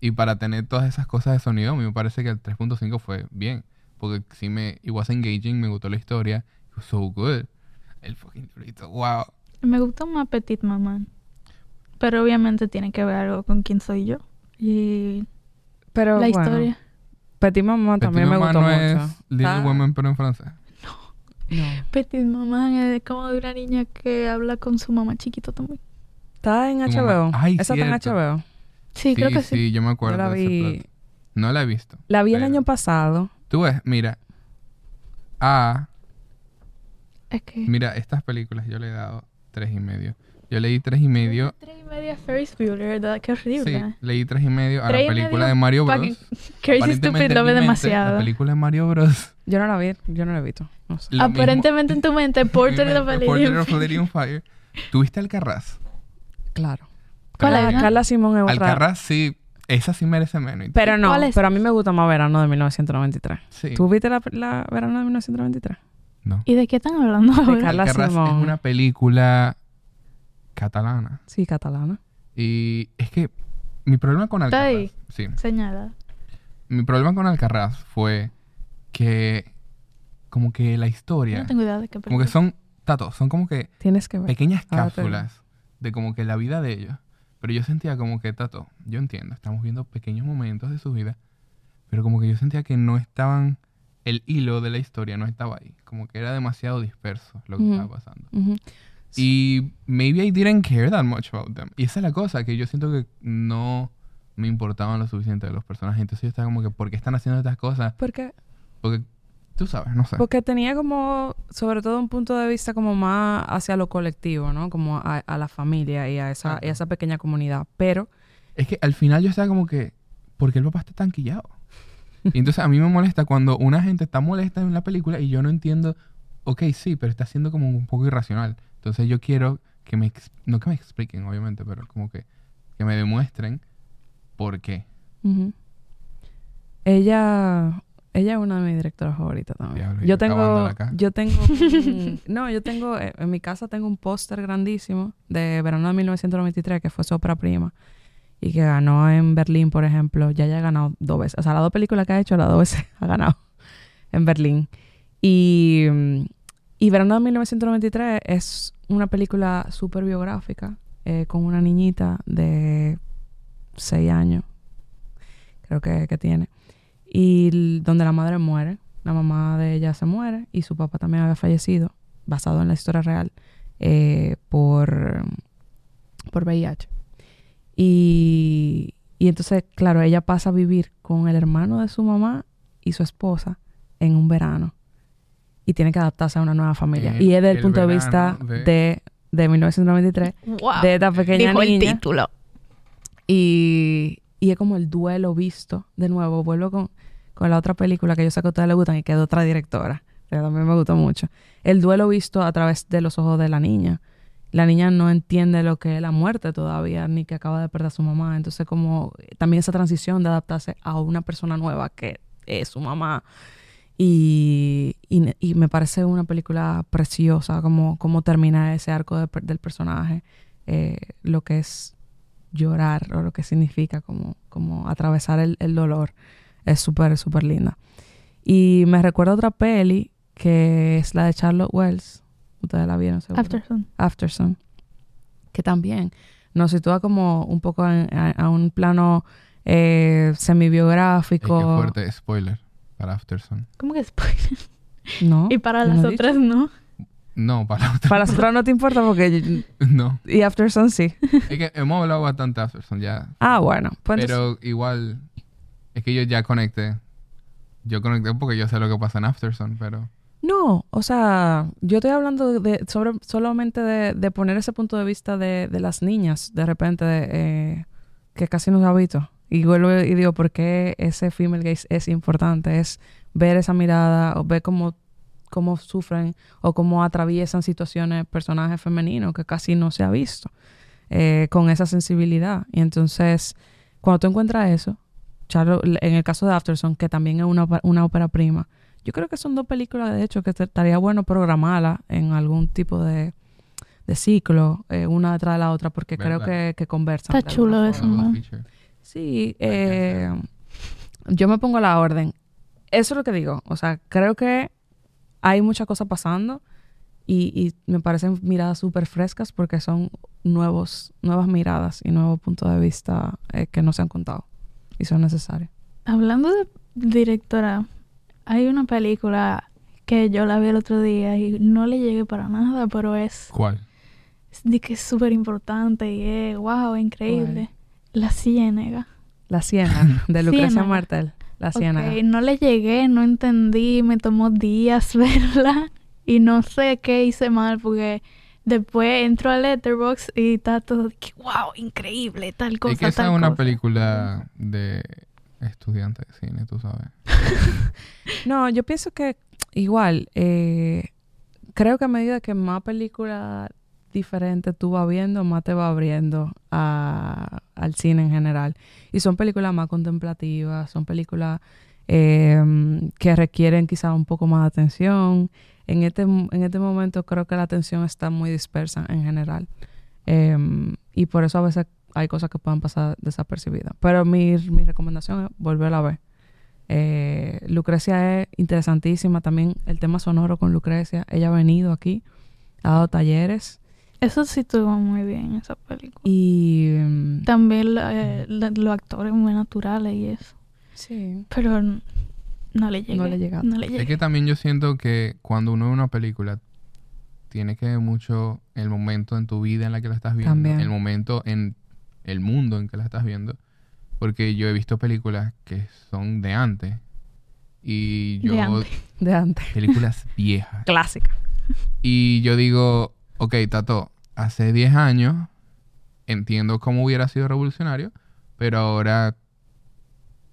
y para tener todas esas cosas de sonido, a mí me parece que el 3.5 fue bien. Porque sí me, it was engaging, me gustó la historia. It was so good. El fucking librito, wow. Me gustó más Petit Maman. Pero obviamente tiene que ver algo con quién soy yo. Y pero la bueno, historia. Petit Maman también me Petit gustó no mucho. es Little Está- Women, pero en francés. No. Petit Maman es como de una niña que habla con su mamá chiquito también. Está en. HBO. Ay, Esa está en cierto. HBO. Sí, creo que sí. yo me Yo acuerdo la de ese vi, plot. No la he visto. la vi el pero- año pasado. Tú ves, mira. Ah, Es que... mira, estas películas yo le he dado tres y medio. Yo leí tres y medio. Tres y media Ferris Bueller, ¿verdad? Qué Sí, horrible. leí tres y medio a Tres y la película medio de Mario pa' Bros. que- Crazy Aparentemente, Stupid en Love mi mente, demasiado. La película de Mario Bros. Yo no la vi, yo no la he visto. No sé. lo mismo- Aparentemente en tu mente, mi of a Lady in of a Lady on Fire. ¿Tuviste Alcarraz? Claro. ¿Cuál Carla- era? Carla Simón es otra. Alcarraz sí, esa sí merece menos. Pero no, ¿Cuál es? pero a mí me gusta más Verano de 1993. sí. ¿Tú viste la, la Verano de 1993? No. ¿Y de qué están hablando ahora? Carla Alcarraz Simón. es una película catalana. Sí, catalana. Y es que mi problema con Está Alcarraz. ahí. Sí. Señala. Mi problema con Alcarraz fue que como que la historia, no tengo idea de qué como que película. son, Tato, son como que Tienes que ver. pequeñas cápsulas de como que la vida de ellos. Pero yo sentía como que, Tato, yo entiendo, estamos viendo pequeños momentos de su vida, pero como que yo sentía que no estaban, el hilo de la historia no estaba ahí. Como que era demasiado disperso lo que Ujú. estaba pasando. Ujú. Y maybe I didn't care that much about them. Y esa es la cosa, que yo siento que no me importaban lo suficiente de los personajes. Entonces yo estaba como que, ¿por qué están haciendo estas cosas? Porque, Porque, tú sabes, no sé. porque tenía como, sobre todo un punto de vista como más hacia lo colectivo, ¿no? Como a, a la familia y a esa, y a Exacto. esa pequeña comunidad. Pero, Es que al final yo estaba como que, ¿por qué el papá está tan quillado? Y entonces a mí me molesta cuando una gente está molesta en la película y yo no entiendo, ok, sí, pero está siendo como un poco irracional. Entonces yo quiero que me, no que me expliquen, obviamente, pero como que, que me demuestren por qué. ella, ella es una de mis directoras favoritas también. Diablo, yo yo tengo, yo tengo, un- no, yo tengo, eh, en mi casa tengo un póster grandísimo de verano de 1993 que fue su ópera prima y que ganó en Berlín, por ejemplo. Ya ya ha ganado dos veces. O sea, las dos películas que ha hecho, las dos veces ha ganado en Berlín. Y, y Verano de 1993 es una película súper biográfica eh, con una niñita de seis años, creo que, que tiene, y donde la madre muere, la mamá de ella se muere y su papá también había fallecido, basado en la historia real, eh, por, por VIH. Y, y entonces, claro, ella pasa a vivir con el hermano de su mamá y su esposa en un verano. Y tiene que adaptarse a una nueva familia. El- y es desde el el punto de vista de- de, de 1993, Wow. de esta pequeña Dijo el niña. título. Y, y es como el duelo visto. De nuevo, vuelvo con, con la otra película que yo sé que a ustedes les gustan y que de otra directora. Que también me gustó mucho. El duelo visto a través de los ojos de la niña. La niña no entiende lo que es la muerte todavía, ni que acaba de perder a su mamá. Entonces, como también esa transición de adaptarse a una persona nueva que es su mamá. Y, y, me parece una película preciosa, como, como termina ese arco del personaje, eh, lo que es llorar o lo que significa como, como atravesar el dolor. Es súper, súper linda. Y me recuerda otra peli que es la de Charlotte Wells. Ustedes la vieron, seguro. Aftersun. Aftersun. Que también nos sitúa como un poco en- a, a un plano eh, Es semi-biográfico. que fuerte spoiler para Afterson. ¿Cómo que spoiler? ¿No? Y para no las otras no. No, para la otra. Para nosotros no te importa porque... No. Y After Sun sí. Es que hemos hablado bastante de Afterson ya. Ah, bueno. Pues entonces- Pero igual, es que yo ya conecté. Yo conecté porque yo sé lo que pasa en Afterson, pero... No, o sea, yo estoy hablando de, sobre, solamente de, de poner ese punto de vista de, de las niñas, de repente, eh, que casi no se ha visto. Y vuelvo y digo, ¿por qué ese female gaze es importante? Es ver esa mirada o ver cómo, cómo sufren o cómo atraviesan situaciones personajes femeninos que casi no se ha visto eh, con esa sensibilidad. Y entonces, cuando tú encuentras eso, Charlo- en el caso de Afterson, que también es una, una ópera prima, yo creo que son dos películas, de hecho, que estaría bueno programarlas en algún tipo de, de ciclo, eh, una detrás de la otra, porque creo que, que conversan. Está chulo eso, ¿no? Sí, eh, yo me pongo a la orden. Eso es lo que digo. O sea, creo que hay muchas cosas pasando y, y me parecen miradas súper frescas porque son nuevos, nuevas miradas y nuevos puntos de vista eh, que no se han contado y son necesarios. Hablando de directora, hay una película que yo la vi el otro día y no le llegué para nada, pero es, ¿Cuál? es de que es súper importante y es, wow, increíble. La Ciénega. La Ciénaga, de Lucrecia Ciénaga. Martel. La Ciénaga. Ok, no le llegué, no entendí, me tomó días verla y no sé qué hice mal porque después entro a Letterboxd y está todo wow, increíble, tal cosa, Es que esa tal es una cosa". película de estudiante de cine, tú sabes. No, yo pienso que igual, eh, creo que a medida que más películas diferentes tú vas viendo, más te va abriendo a- al cine en general. Y son películas más contemplativas, son películas eh, que requieren quizá un poco más de atención. En este, en este momento creo que la atención está muy dispersa en general. Eh, y por eso a veces hay cosas que pueden pasar desapercibidas. Pero mi, mi recomendación es volverla a ver. Eh, Lucrecia es interesantísima también el tema sonoro con Lucrecia. Ella ha venido aquí, ha dado talleres Eso sí estuvo muy bien esa película. y También eh, los actores muy naturales y eso. sí, Pero no le llegué. No le llegaste. No. Es que también yo siento que cuando uno ve una película, tiene que ver mucho el momento en tu vida en la que la estás viendo, También. el momento en el mundo en que la estás viendo. Porque yo he visto películas que son de antes. Y yo... De antes. de antes. Películas viejas. Clásica. Y yo digo, ok, Tato, hace 10 años entiendo cómo hubiera sido revolucionario, pero ahora,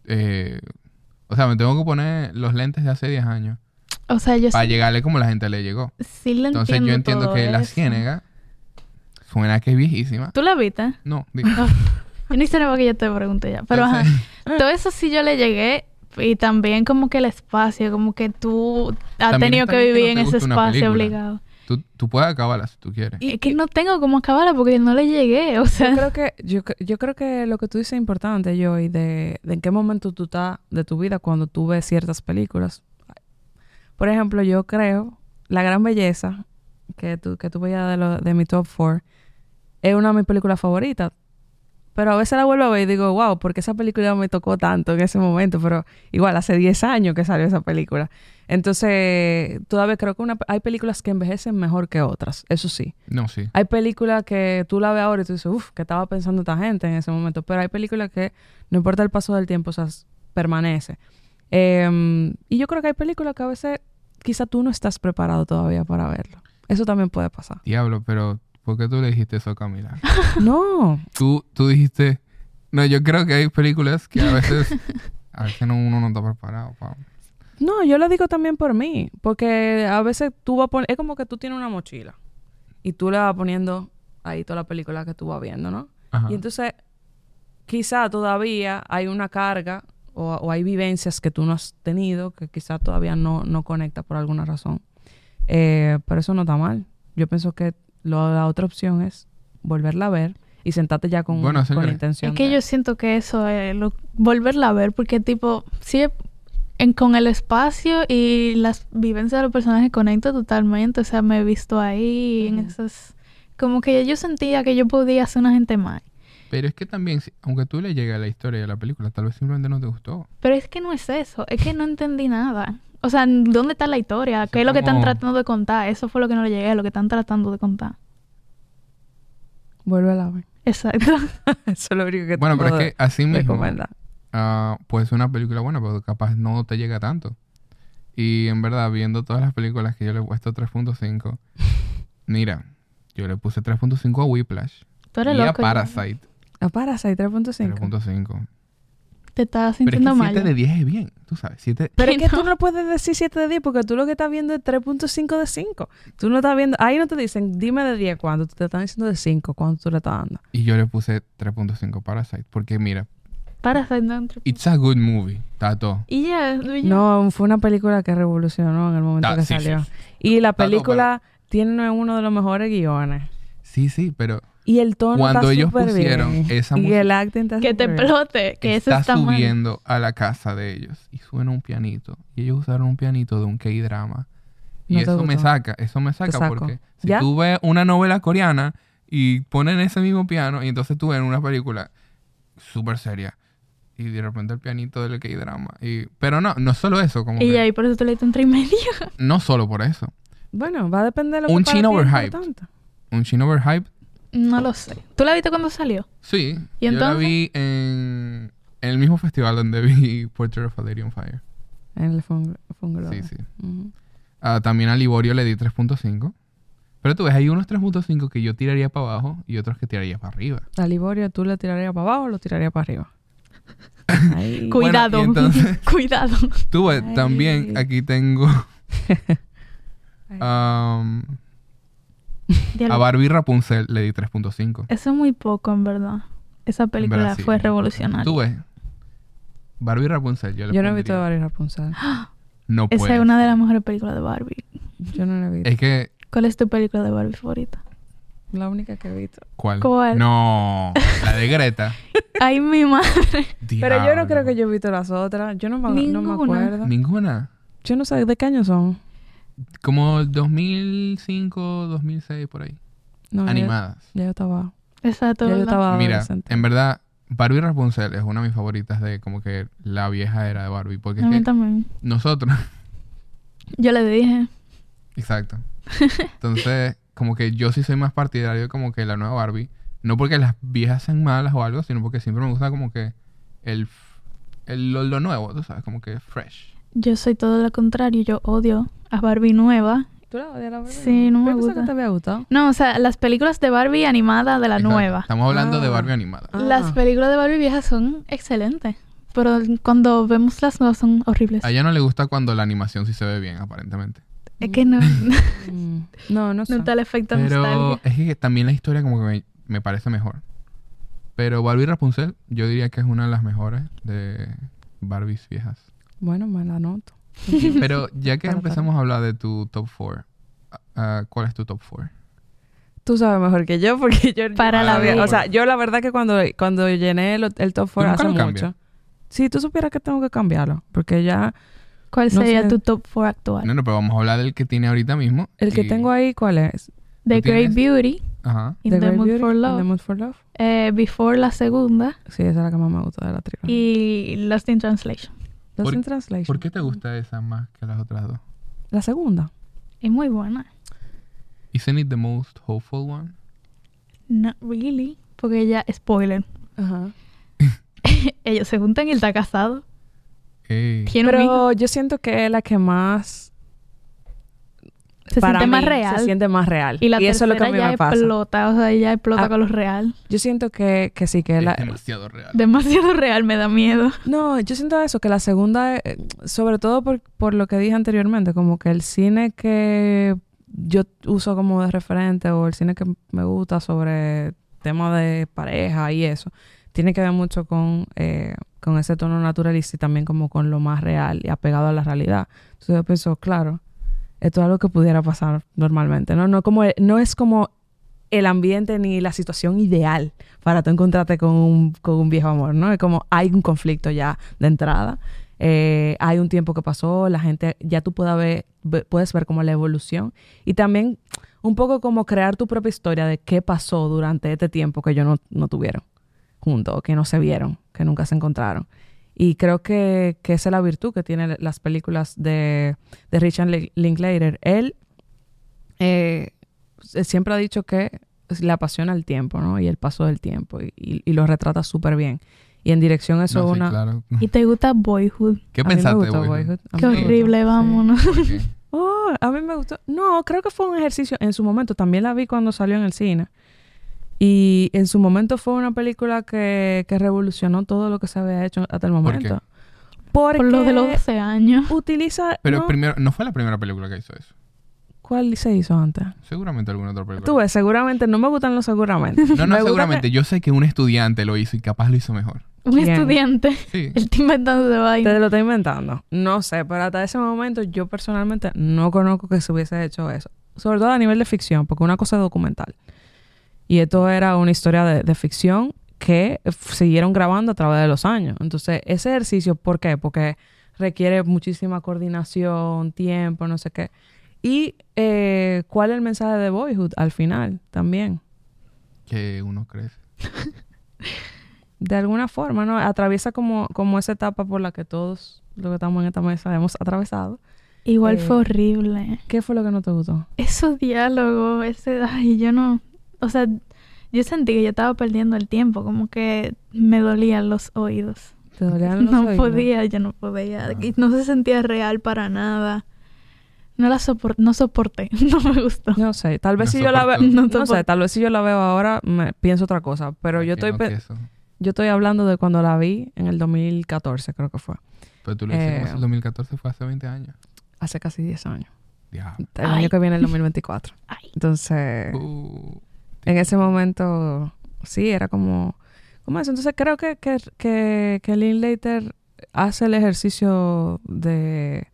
eh, o sea, me tengo que poner los lentes de hace 10 años O sea, yo para sí, llegarle como la gente le llegó. sí le Entonces yo entiendo todo que La eso. Ciénega suena que es viejísima. ¿Tú la viste? No, digo. Yo ni sé nada que yo te pregunté ya. Pero ajá, todo eso sí yo le llegué. Y también como que el espacio, como que tú has También tenido que bien que vivir no en ese espacio película. obligado. Tú, tú puedes acabarla si tú quieres. es que no tengo cómo acabarla porque no le llegué. O Yo sea, creo que yo, yo creo que lo que tú dices es importante, yo, y de, de en qué momento tú estás de tu vida cuando tú ves ciertas películas. Por ejemplo, yo creo La Gran Belleza, que tú, que tú veías de, lo- de mi top four, es una de mis películas favoritas. Pero a veces la vuelvo a ver y digo, wow, porque esa película me tocó tanto en ese momento. Pero igual, hace 10 años que salió esa película. Entonces, todavía creo que una- hay películas que envejecen mejor que otras, eso sí. No, sí. Hay películas que tú la ves ahora y tú dices, uff, que estaba pensando esta gente en ese momento. Pero hay películas que, no importa el paso del tiempo, o sea, permanece. Eh, y yo creo que hay películas que a veces quizá tú no estás preparado todavía para verlo. Eso también puede pasar. Diablo, pero ¿por qué tú le dijiste eso a Camila? no, Tú, tú dijiste... No, yo creo que hay películas que a veces... A veces no, uno no está preparado. pa- no, yo lo digo también por mí. Porque a veces tú vas a poner, es como que tú tienes una mochila y tú le vas poniendo ahí toda la película que tú vas viendo, ¿no? Ajá. Y entonces, quizá todavía hay una carga o, o hay vivencias que tú no has tenido que quizá todavía no, no conecta por alguna razón. Eh, pero eso no está mal. Yo pienso que lo- la otra opción es volverla a ver y sentarte ya con, Bueno, con la intención. es que de- yo siento que eso es lo- volverla a ver porque tipo, sí, en, con el espacio y las vivencias de los personajes conecto totalmente. O sea, me he visto ahí en esas... Como que yo sentía que yo podía ser una gente más. Pero es que también, aunque tú le llegues a la historia de la película, tal vez simplemente no te gustó. Pero es que no es eso, es que no entendí nada. O sea, ¿dónde está la historia? ¿Qué es lo que están tratando de contar? Eso fue lo que no le llegué, lo que están tratando de contar. Vuelve a la ver. Exacto. Eso es lo único que te Bueno, pero es que así mismo recomendar. Ah, puede ser una película buena, pero capaz no te llega tanto. Y en verdad, viendo todas las películas que yo le he puesto 3.5, mira, yo le puse 3.5 a Whiplash Tú eres y a loco. Parasite A Parasite 3.5. 3.5. Te estás Pero es sintiendo mal. 7 de 10 es bien, tú sabes. 7 Pero es que No. tú no puedes decir 7 de 10 porque tú lo que estás viendo es 3.5 de 5. Tú no estás viendo... Ahí no te dicen, dime de 10 cuando te están diciendo de 5 cuando tú le estás dando. Y yo le puse 3.5 Parasite. Porque mira, Parasite no entre- it's a good movie. Tato. Y ya, ya. No, fue una película que revolucionó en el momento Ah, que sí, salió. sí. Y la Tato, película tiene uno de los mejores guiones. Sí, sí, pero Y el tono Cuando está ellos pusieron bien. esa Y música- el acting está que te explote, que eso está está mal. subiendo a la casa de ellos y suena un pianito. Y ellos usaron un pianito de un K-drama. Y No eso me saca, eso me saca porque si ¿Ya? tú ves una novela coreana y ponen ese mismo piano y entonces tú ves una película súper seria y de repente el pianito del K-drama. Y, pero no, no solo eso, como Y que- ya, y por eso te le diste un tres y medio. no solo por eso. Bueno, va a depender de lo Un que para chin ti es overhyped. importante. Un Shin Overhype, No lo sé. ¿Tú la viste cuando salió? sí. ¿Y yo la entonces? vi en, en el mismo festival donde vi Portrait of a Lady on Fire. En el Fun, Fun Globe. Sí, sí. Ah, también a Liborio le di 3.5. Pero tú ves, hay unos 3.5 que yo tiraría para abajo y otros que tiraría para arriba. A Liborio, ¿tú le tirarías para abajo o lo tirarías para arriba? Cuidado. entonces- Cuidado. Tú ves, Ay. también aquí tengo um, a Barbie Rapunzel le di 3.5. Eso es muy poco, en verdad. Esa película verdad, sí. fue revolucionaria. Tú ves, Barbie Rapunzel yo le Yo no he visto Barry Rapunzel. No Esa puede. es una de las mejores películas de Barbie. Yo no la he visto. Es que, ¿Cuál es tu película de Barbie favorita? La única que he visto. ¿cuál? ¿Cuál? No, la de Greta. Ay, mi madre. Pero yo no creo que yo he visto las otras. Yo no me, no me Ninguna. acuerdo. Ninguna. Yo no sé de qué año son. Como 2005, 2006, por ahí. No, Animadas. Ya, yo estaba. Exacto. Ya yo estaba Mira, en verdad, Barbie Rapunzel es una de mis favoritas de como que la vieja era de Barbie. Porque A es mí que también. nosotros, Yo le dije. exacto. Entonces, como que yo sí soy más partidario como que la nueva Barbie. No porque las viejas sean malas o algo, sino porque siempre me gusta como que el, el- lo, lo nuevo, tú sabes, como que fresh. Yo soy todo lo contrario. Yo odio a Barbie nueva. ¿Tú la odias, la verdad? Sí, no me gusta. que te había gustado. No, o sea, las películas de Barbie animada de la Exacto. nueva. Estamos hablando de Ah. Barbie animada. Ah. Las películas de Barbie viejas son excelentes. Pero cuando vemos las nuevas son horribles. A ella no le gusta cuando la animación sí se ve bien, aparentemente. Es que no, Mm. No, no sé. no está el efecto Pero nostalgia. es que también la historia como que me, me parece mejor. Pero Barbie Rapunzel, yo diría que es una de las mejores de Barbies viejas. Bueno, me la anoto. Pero ya que empezamos a hablar de tu top 4, ¿cuál es tu top 4? Tú sabes mejor que yo porque yo... Para la vida. O sea, yo la verdad que cuando, cuando llené el, el top 4 nunca hace mucho... Si tú supieras que tengo que cambiarlo. Porque ya... ¿Cuál no sería sé. tu top 4 actual? No, no, pero vamos a hablar del que tiene ahorita mismo. El que y- tengo ahí, ¿cuál es? The ¿Tú Great tienes? Beauty, Ajá. In the, Great Mood Beauty, for In Love, the Mood for Love. eh, Before la segunda Sí, esa es la que más me gusta de la trilogía. y Lost in Translation. Lost ¿Por- in Translation. ¿Por qué te gusta esa más que las otras dos? La segunda. Es muy buena. ¿Isn't it the most hopeful one? Not really. Porque ya, spoiler, Ajá. ellos se juntan y él está casado. Pero yo siento que es la que más... Se para siente más real. Se siente más real. y la eso es lo que a mí ya me pasa. explota, o sea, ya explota Ah. con lo real. Yo siento que, que sí, que Es la... demasiado real. Demasiado real, me da miedo. No, yo siento eso, que la segunda, eh, sobre todo por, por lo que dije anteriormente, como que el cine que yo uso como de referente o el cine que me gusta sobre temas de pareja y eso, tiene que ver mucho con, eh, con ese tono naturalista y también como con lo más real y apegado a la realidad. Entonces yo claro, esto es algo que pudiera pasar normalmente, ¿no? No, es como el ambiente ni la situación ideal para tú encontrarte con un, viejo amor, ¿no? Es como hay un conflicto ya de entrada, eh, hay un tiempo que pasó, la gente, ya tú puedes ver, ve- puedes ver como la evolución y también un poco como crear tu propia historia de qué pasó durante este tiempo que ellos no, no tuvieron juntos, que no se vieron, que nunca se encontraron. Y creo que, que esa es la virtud que tienen las películas de, de Richard Lin- Linklater. Él eh, siempre ha dicho que le apasiona el tiempo, ¿no? Y el paso del tiempo. Y, y- y lo retrata súper bien. Y en dirección eso No, es sí, una... claro. ¿Y te gusta Boyhood? ¿Qué a mí me pensaste, gustó Boyhood? Qué mí gustó, horrible, sí. vámonos. Oh, a mí me gustó. No, creo que fue un ejercicio en su momento. También la vi cuando salió en el cine. Y en su momento fue una película que, que revolucionó todo lo que se había hecho hasta el ¿Por momento. qué? Porque Por lo de los 12 años. utiliza... Pero ¿no? primero, no fue la primera película que hizo eso. ¿Cuál se hizo antes? Seguramente alguna otra película. Tú ves, seguramente, no me gustan los seguramente. No, no, seguramente. Yo sé que un estudiante lo hizo y capaz lo hizo mejor. Un ¿Quién? estudiante. Sí. Él está inventando de vaina. Te lo está inventando. No sé, pero hasta ese momento yo personalmente no conozco que se hubiese hecho eso. Sobre todo a nivel de ficción, porque una cosa es documental. Y esto era una historia de, de ficción que siguieron grabando a través de los años. Entonces, ese ejercicio, ¿por qué? Porque requiere muchísima coordinación, tiempo, no sé qué. Y eh, cuál es el mensaje de Boyhood al final también. Que uno crece. De alguna forma, ¿no? Atraviesa como, como esa etapa por la que todos los que estamos en esta mesa hemos atravesado. Igual Eh, fue horrible. ¿Qué fue lo que no te gustó? Esos diálogos, ese... Ay, yo no... O sea, yo sentí que yo estaba perdiendo el tiempo. Como que me dolían los oídos. ¿Te dolían los No oídos? podía, yo no podía. Ah. Y no se sentía real para nada. No la sopor no soporté. No me gustó. No sé, tal vez No si yo la veo, soporto. No no, sé, soporto. tal vez si yo la veo ahora me pienso otra cosa, pero yo estoy yo estoy hablando de cuando la vi en el 2014, creo que fue, Pero tú lo hiciste Eh, el 2014, fue hace 20 años. hace casi 10 años. Diablo. El Ay. año que viene el 2024. Ay. Entonces, Uh, en ese momento sí, era como como eso. Entonces, creo que que que, que Linklater hace el ejercicio de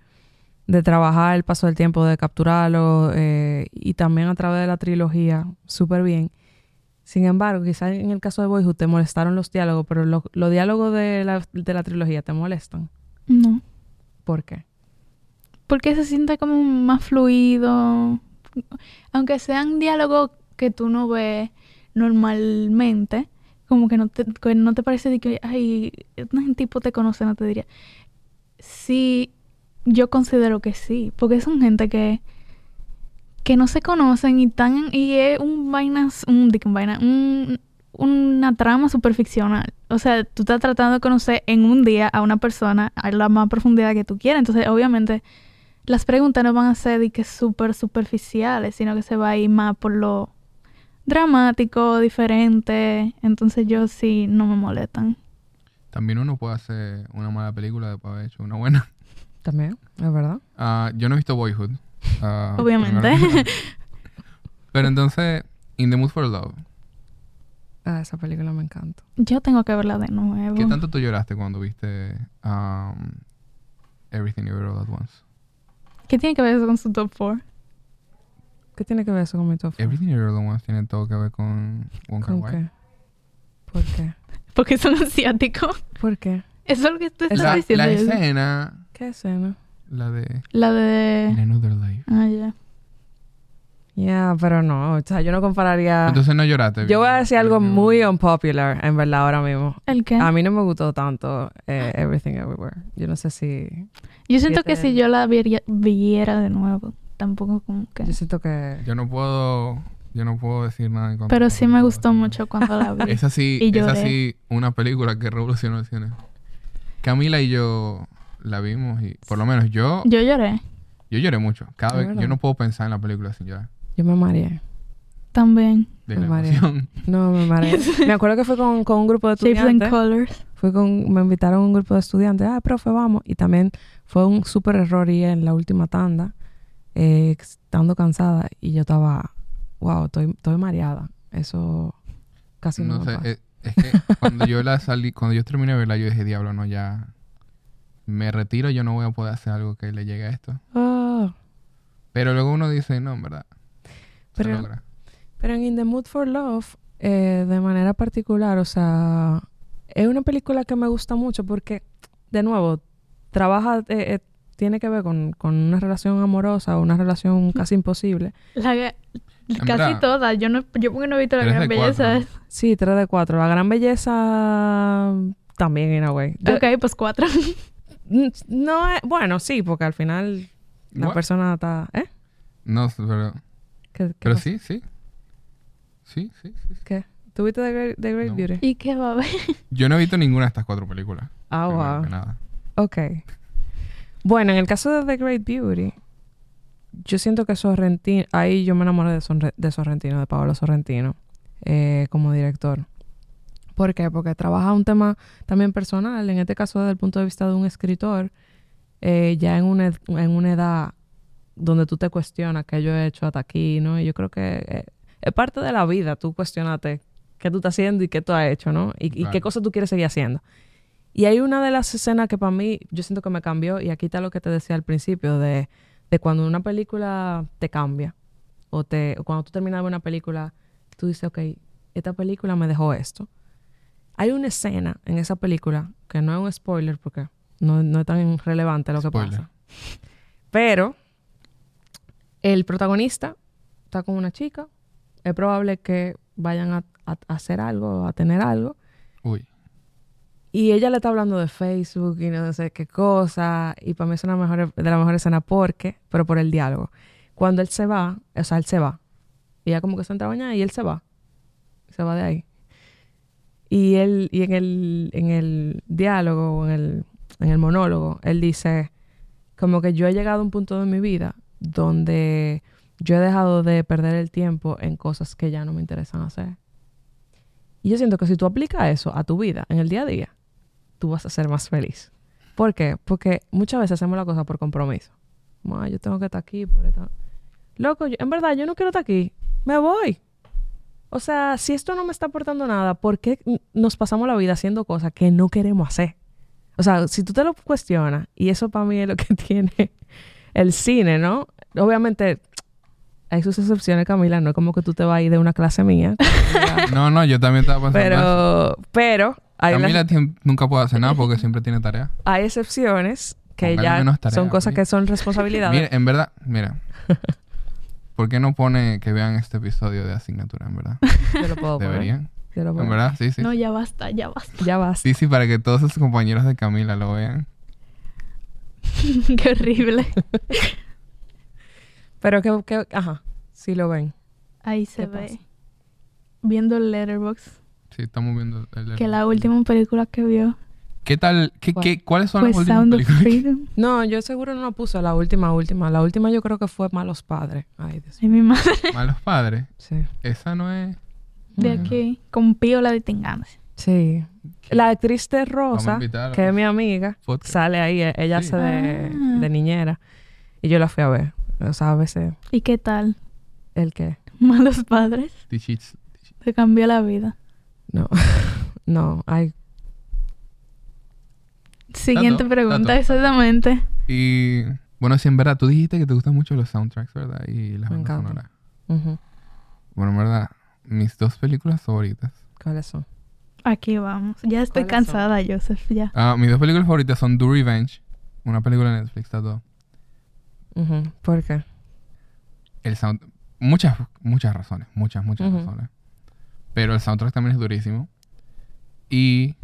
de trabajar el paso del tiempo, de capturarlo eh, y también a través de la trilogía súper bien. Sin embargo, quizás en el caso de Boyhood te molestaron los diálogos, pero lo- los diálogos de la, de la trilogía te molestan. No. ¿Por qué? Porque se siente como más fluido. Aunque sean diálogos que tú no ves normalmente, como que no te, que no te parece de que, ay, un tipo te conoce, no te diría. Sí, yo considero que sí, porque son gente que que no se conocen y están y es un vaina, un, vaina, un- una trama superficcional. O sea, tú estás tratando de conocer en un día a una persona a la más profundidad que tú quieras. Entonces, obviamente, las preguntas no van a ser de que súper superficiales, sino que se va a ir más por lo dramático, diferente. Entonces, yo sí no me molestan. también uno puede hacer una mala película después de haber hecho una buena. También, es verdad. Ah, yo no he visto Boyhood. Ah, Obviamente. Pero entonces, In the Mood for Love. Ah, esa película me encanta. Yo tengo que verla de nuevo. ¿Qué tanto tú lloraste cuando viste um, Everything Everywhere All At Once? ¿Qué tiene que ver eso con su top 4? ¿Qué tiene que ver eso con mi top? Everything At Once tiene todo que ver con Wong Kar ¿Con Wai. qué? ¿Por qué? Porque son asiáticos. ¿Por qué? Eso es lo que tú estás La, diciendo. la escena, ¿Qué escena? la de La In de... Another Life. Ah, ya. Ya, pero no, o sea, yo no compararía... Entonces no lloraste. Yo voy a decir algo muy Everywhere. unpopular, en verdad, ahora mismo. ¿El qué? A mí no me gustó tanto eh, Everything Everywhere. Yo no sé si... Yo siento que si yo la viera, viera de nuevo, tampoco como que... Yo siento que... Yo no puedo, yo no puedo decir nada en contra Pero sí me gustó mucho cuando la vi. Es así, Y es así una película que revolucionó el cine. Camila y yo la vimos y por lo menos yo, Yo lloré yo lloré mucho. Cada ¿De vez, verdad? yo no puedo pensar en la película sin llorar. Yo me mareé. también. De Me la mareé. No, me mareé. me acuerdo que fue con, con un grupo de estudiantes. Colors. Fui con... Me invitaron un grupo de estudiantes. Ah, profe, vamos. Y también fue un súper error ir en la última tanda. Eh, estando cansada. Y yo estaba... Wow, estoy, estoy mareada. Eso casi no, No me sé, pasa. es, es que cuando yo la salí, cuando yo terminé de verla, yo dije, diablo, no, ya me retiro, yo no voy a poder hacer algo que le llegue a esto. Ah. Pero luego uno dice, no, en verdad. Se Pero- logra. Pero en In the Mood for Love, eh, de manera particular, o sea, es una película que me gusta mucho porque, de nuevo, trabaja, eh, eh, tiene que ver con, con una relación amorosa, una relación casi imposible. La, casi todas. Yo no, yo porque no he visto la Tres gran belleza. cuatro. Sí, 3 de 4. La gran belleza también, in a way. Yo- Ok, pues cuatro. No es... Bueno, sí, porque al final la What? persona está... ¿Eh? No, pero, ¿Qué, qué pero pasa? sí, sí. Sí, sí, sí. ¿Qué? ¿Tuviste The Great, The Great No. Beauty? ¿Y qué va a haber? Yo no he visto ninguna de estas cuatro películas. Ah, wow. nada. Ok. Bueno, en el caso de The Great Beauty, yo siento que Sorrentino, ahí yo me enamoré de, Sorre- de Sorrentino, de Pablo Sorrentino, eh, como director. ¿Por qué? Porque trabaja un tema también personal, en este caso desde el punto de vista de un escritor, eh, ya en una, en una edad donde tú te cuestionas qué yo he hecho hasta aquí, ¿no? Y yo creo que eh, es parte de la vida, tú cuestionate qué tú estás haciendo y qué tú has hecho, ¿no? Y, y qué cosas tú quieres seguir haciendo. Y hay una de las escenas que para mí, yo siento que me cambió, y aquí está lo que te decía al principio, de, de cuando una película te cambia, o, te, o cuando tú terminas una película, tú dices, ok, esta película me dejó esto. Hay una escena en esa película, que no es un spoiler porque no, no es tan relevante lo que pasa. Pero el protagonista está con una chica, es probable que vayan a, a- a hacer algo, a tener algo, Uy. Y ella le está hablando de Facebook y no sé qué cosa. Y para mí es una mejor, de las mejores escenas porque, pero por el diálogo. Cuando él se va, o sea, él se va. Y ella como que se entra a bañar y él se va. Se va de ahí. Y él, y en el, en el diálogo, en el, en el monólogo, él dice como que yo he llegado a un punto de mi vida donde yo he dejado de perder el tiempo en cosas que ya no me interesan hacer. Y yo siento que si tú aplicas eso a tu vida, en el día a día, tú vas a ser más feliz. ¿Por qué? Porque muchas veces hacemos la cosa por compromiso. "Ay, yo tengo que estar aquí por esta... Loco, yo- en verdad, yo no quiero estar aquí. Me voy. O sea, si esto no me está aportando nada, ¿por qué nos pasamos la vida haciendo cosas que no queremos hacer? O sea, si tú te lo cuestionas, y eso para mí es lo que tiene el cine, ¿no? Obviamente, hay sus excepciones, Camila, no es como que tú te vas a ir de una clase mía. No, no, yo también estaba pensando eso. pero, pero, hay, Camila nunca puede hacer nada porque siempre tiene tarea. hay excepciones que Póngale ya tarea, son cosas que son responsabilidades. Mira, en verdad, mira. ¿Por qué no pone que vean este episodio de asignatura, en verdad? Yo lo puedo poner. Deberían. Yo lo puedo En poner. verdad, sí, sí. No, ya basta, ya basta. Ya vas. Sí, sí, para que todos sus compañeros de Camila lo vean. Qué horrible. Pero que, que- ajá, sí lo ven. Ahí se ¿Qué ve. pasa? Viendo el letterbox. Sí, estamos viendo el Que la última película que vio ¿Qué tal? ¿Qué, ¿Cuál? qué, ¿Cuáles son las últimas Sound of películas? que-. No, yo seguro no puse la última, última. La última yo creo que fue Malos Padres. Ay, Dios Ay, mi madre. Malos padres. Sí. Esa no es. De aquí. Con Pío de Tinganas. Sí. La actriz de Rosa, que es mi amiga, Podcast. sale ahí. e- Ella Sí. hace de, Ah. de niñera. Y yo la fui a ver. O sea, a veces, ¿Y qué tal? ¿el qué? Malos padres. Te cambió la vida. No. no, hay... Siguiente Tato, pregunta, Tato. exactamente. Y bueno, sí, en verdad, tú dijiste que te gustan mucho los soundtracks, ¿verdad? Y las Me bandas encanta. sonoras. Bueno, en verdad, mis dos películas favoritas. ¿Cuáles son? Aquí vamos. Ya estoy cansada, Joseph, ya. Ah, mis dos películas favoritas son Do Revenge, una película de Netflix, está todo. ¿Por qué? El sound... Muchas, muchas razones, muchas, muchas razones. Pero el soundtrack también es durísimo. Y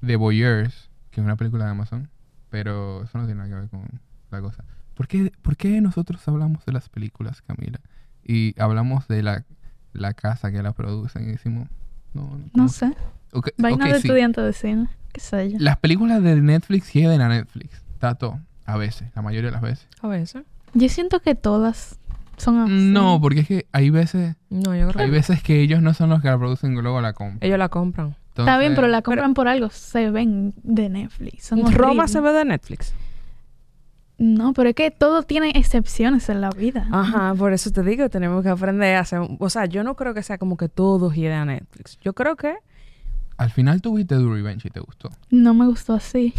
The Voyeurs, que es una película de Amazon, pero eso no tiene nada que ver con la cosa. ¿Por qué, por qué nosotros hablamos de las películas, Camila? Y hablamos de la, la casa que la producen y decimos... No, no, sé. Ok, Vaina de sí. estudiante de cine. ¿Qué sé yo? Las películas de Netflix llegan a Netflix. Tato, a veces, la mayoría de las veces. A veces. Yo siento que todas son así. No, porque es que hay veces, No, yo creo hay que veces que ellos no son los que la producen y luego la compran. ellos la compran. Está bien, pero la compran por algo. Se ven de Netflix. Son Roma se ve de Netflix. No, pero es que todo tiene excepciones en la vida. Ajá, por eso te digo, tenemos que aprender a hacer... O sea, yo no creo que sea como que todo gire a Netflix. Yo creo que... Al final tuviste Do Revenge y te gustó. No me gustó así.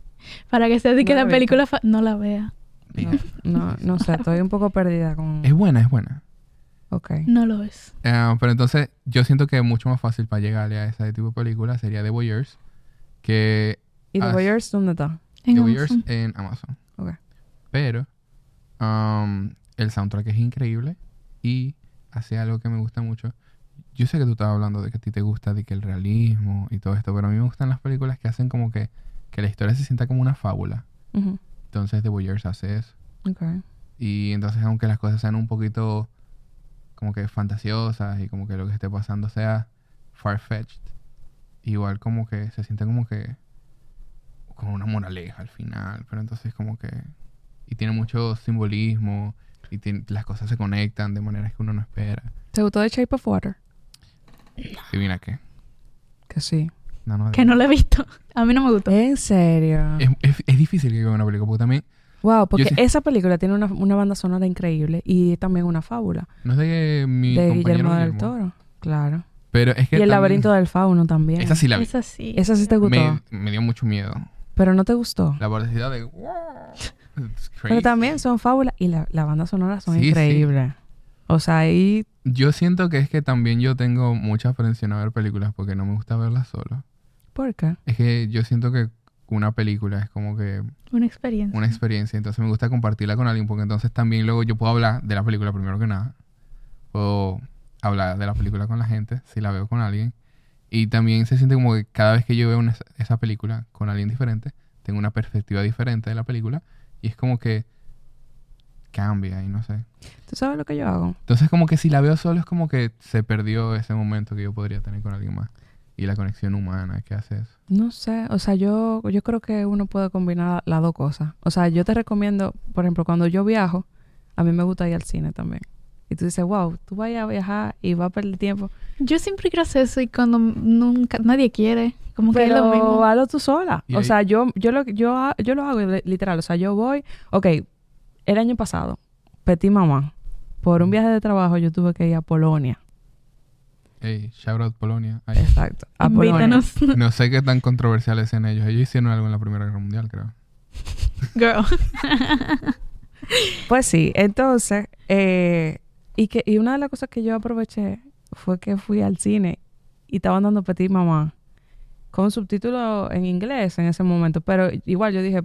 Para que se diga que No la película... fa- No la vea. No, no, no sé, estoy un poco perdida con... Es buena, es buena. Ok. No lo es. Eh, pero entonces, yo siento que mucho más fácil para llegarle a ese tipo de película sería The Voyeurs. Que ¿Y The Ah, Voyeurs dónde está? En The Voyeurs Amazon. en Amazon. Ok. Pero um, el soundtrack es increíble y hace algo que me gusta mucho. yo sé que tú estabas hablando de que a ti te gusta de que el realismo y todo esto, pero a mí me gustan las películas que hacen como que, que la historia se sienta como una fábula. Entonces The Voyeurs hace eso. Okay. Y entonces aunque las cosas sean un poquito como que fantasiosas y como que lo que esté pasando sea far-fetched, igual como que se siente como que con una moraleja al final, pero entonces como que... Y tiene mucho simbolismo y tiene- las cosas se conectan de maneras que uno no espera. ¿Te gustó The Shape of Water? Adivina qué. Que sí. No, no, Que no lo he visto. A mí no me gustó. ¿En serio? es, es- es difícil que vea una película porque también Wow, porque sí- esa película tiene una, una banda sonora increíble y también una fábula no es de mi de compañero Guillermo del Guillermo, Toro. Claro. Pero es que Y el también- laberinto del fauno también. Esa sí la vi. Es así. Esa sí te gustó. Me, me dio mucho miedo. Pero no te gustó. La velocidad de... It's Pero también son fábulas y la, la banda sonora son Sí, sí. increíbles. O sea, ahí... Yo siento que es que también yo tengo mucha aprensión a ver películas porque no me gusta verlas solo. ¿Por qué? Es que yo siento que una película es como que Una experiencia. una experiencia, entonces me gusta compartirla con alguien porque entonces también luego yo puedo hablar de la película primero que nada. Puedo hablar de la película con la gente si la veo con alguien. Y también se siente como que cada vez que yo veo una- esa película con alguien diferente, tengo una perspectiva diferente de la película y es como que cambia y no sé. ¿Tú sabes lo que yo hago? Entonces como que si la veo solo es como que se perdió ese momento que yo podría tener con alguien más. Y la conexión humana que hace eso. No sé, o sea, yo, yo creo que uno puede combinar las dos cosas. O sea, yo te recomiendo, por ejemplo, cuando yo viajo, a mí me gusta ir al cine también. Y tú dices, wow, tú vayas a viajar y vas a perder tiempo. Yo siempre quiero hacer eso y cuando nunca nadie quiere, como que es lo mismo. hazlo tú sola. O ahí- sea, yo, yo, lo, yo, yo lo hago li- literal. O sea, yo voy, ok, el año pasado, Petit Mamá, por un viaje de trabajo yo tuve que ir a Polonia. Hey, shout out Polonia. Ay, Exacto. A Polonia. No sé qué tan controversiales sean ellos. Ellos hicieron algo en la Primera Guerra Mundial, creo. girl. Pues sí, entonces, eh, y, que, y una de las cosas que yo aproveché fue que fui al cine y estaban dando Petit Mamá con subtítulos en inglés en ese momento, pero igual yo dije,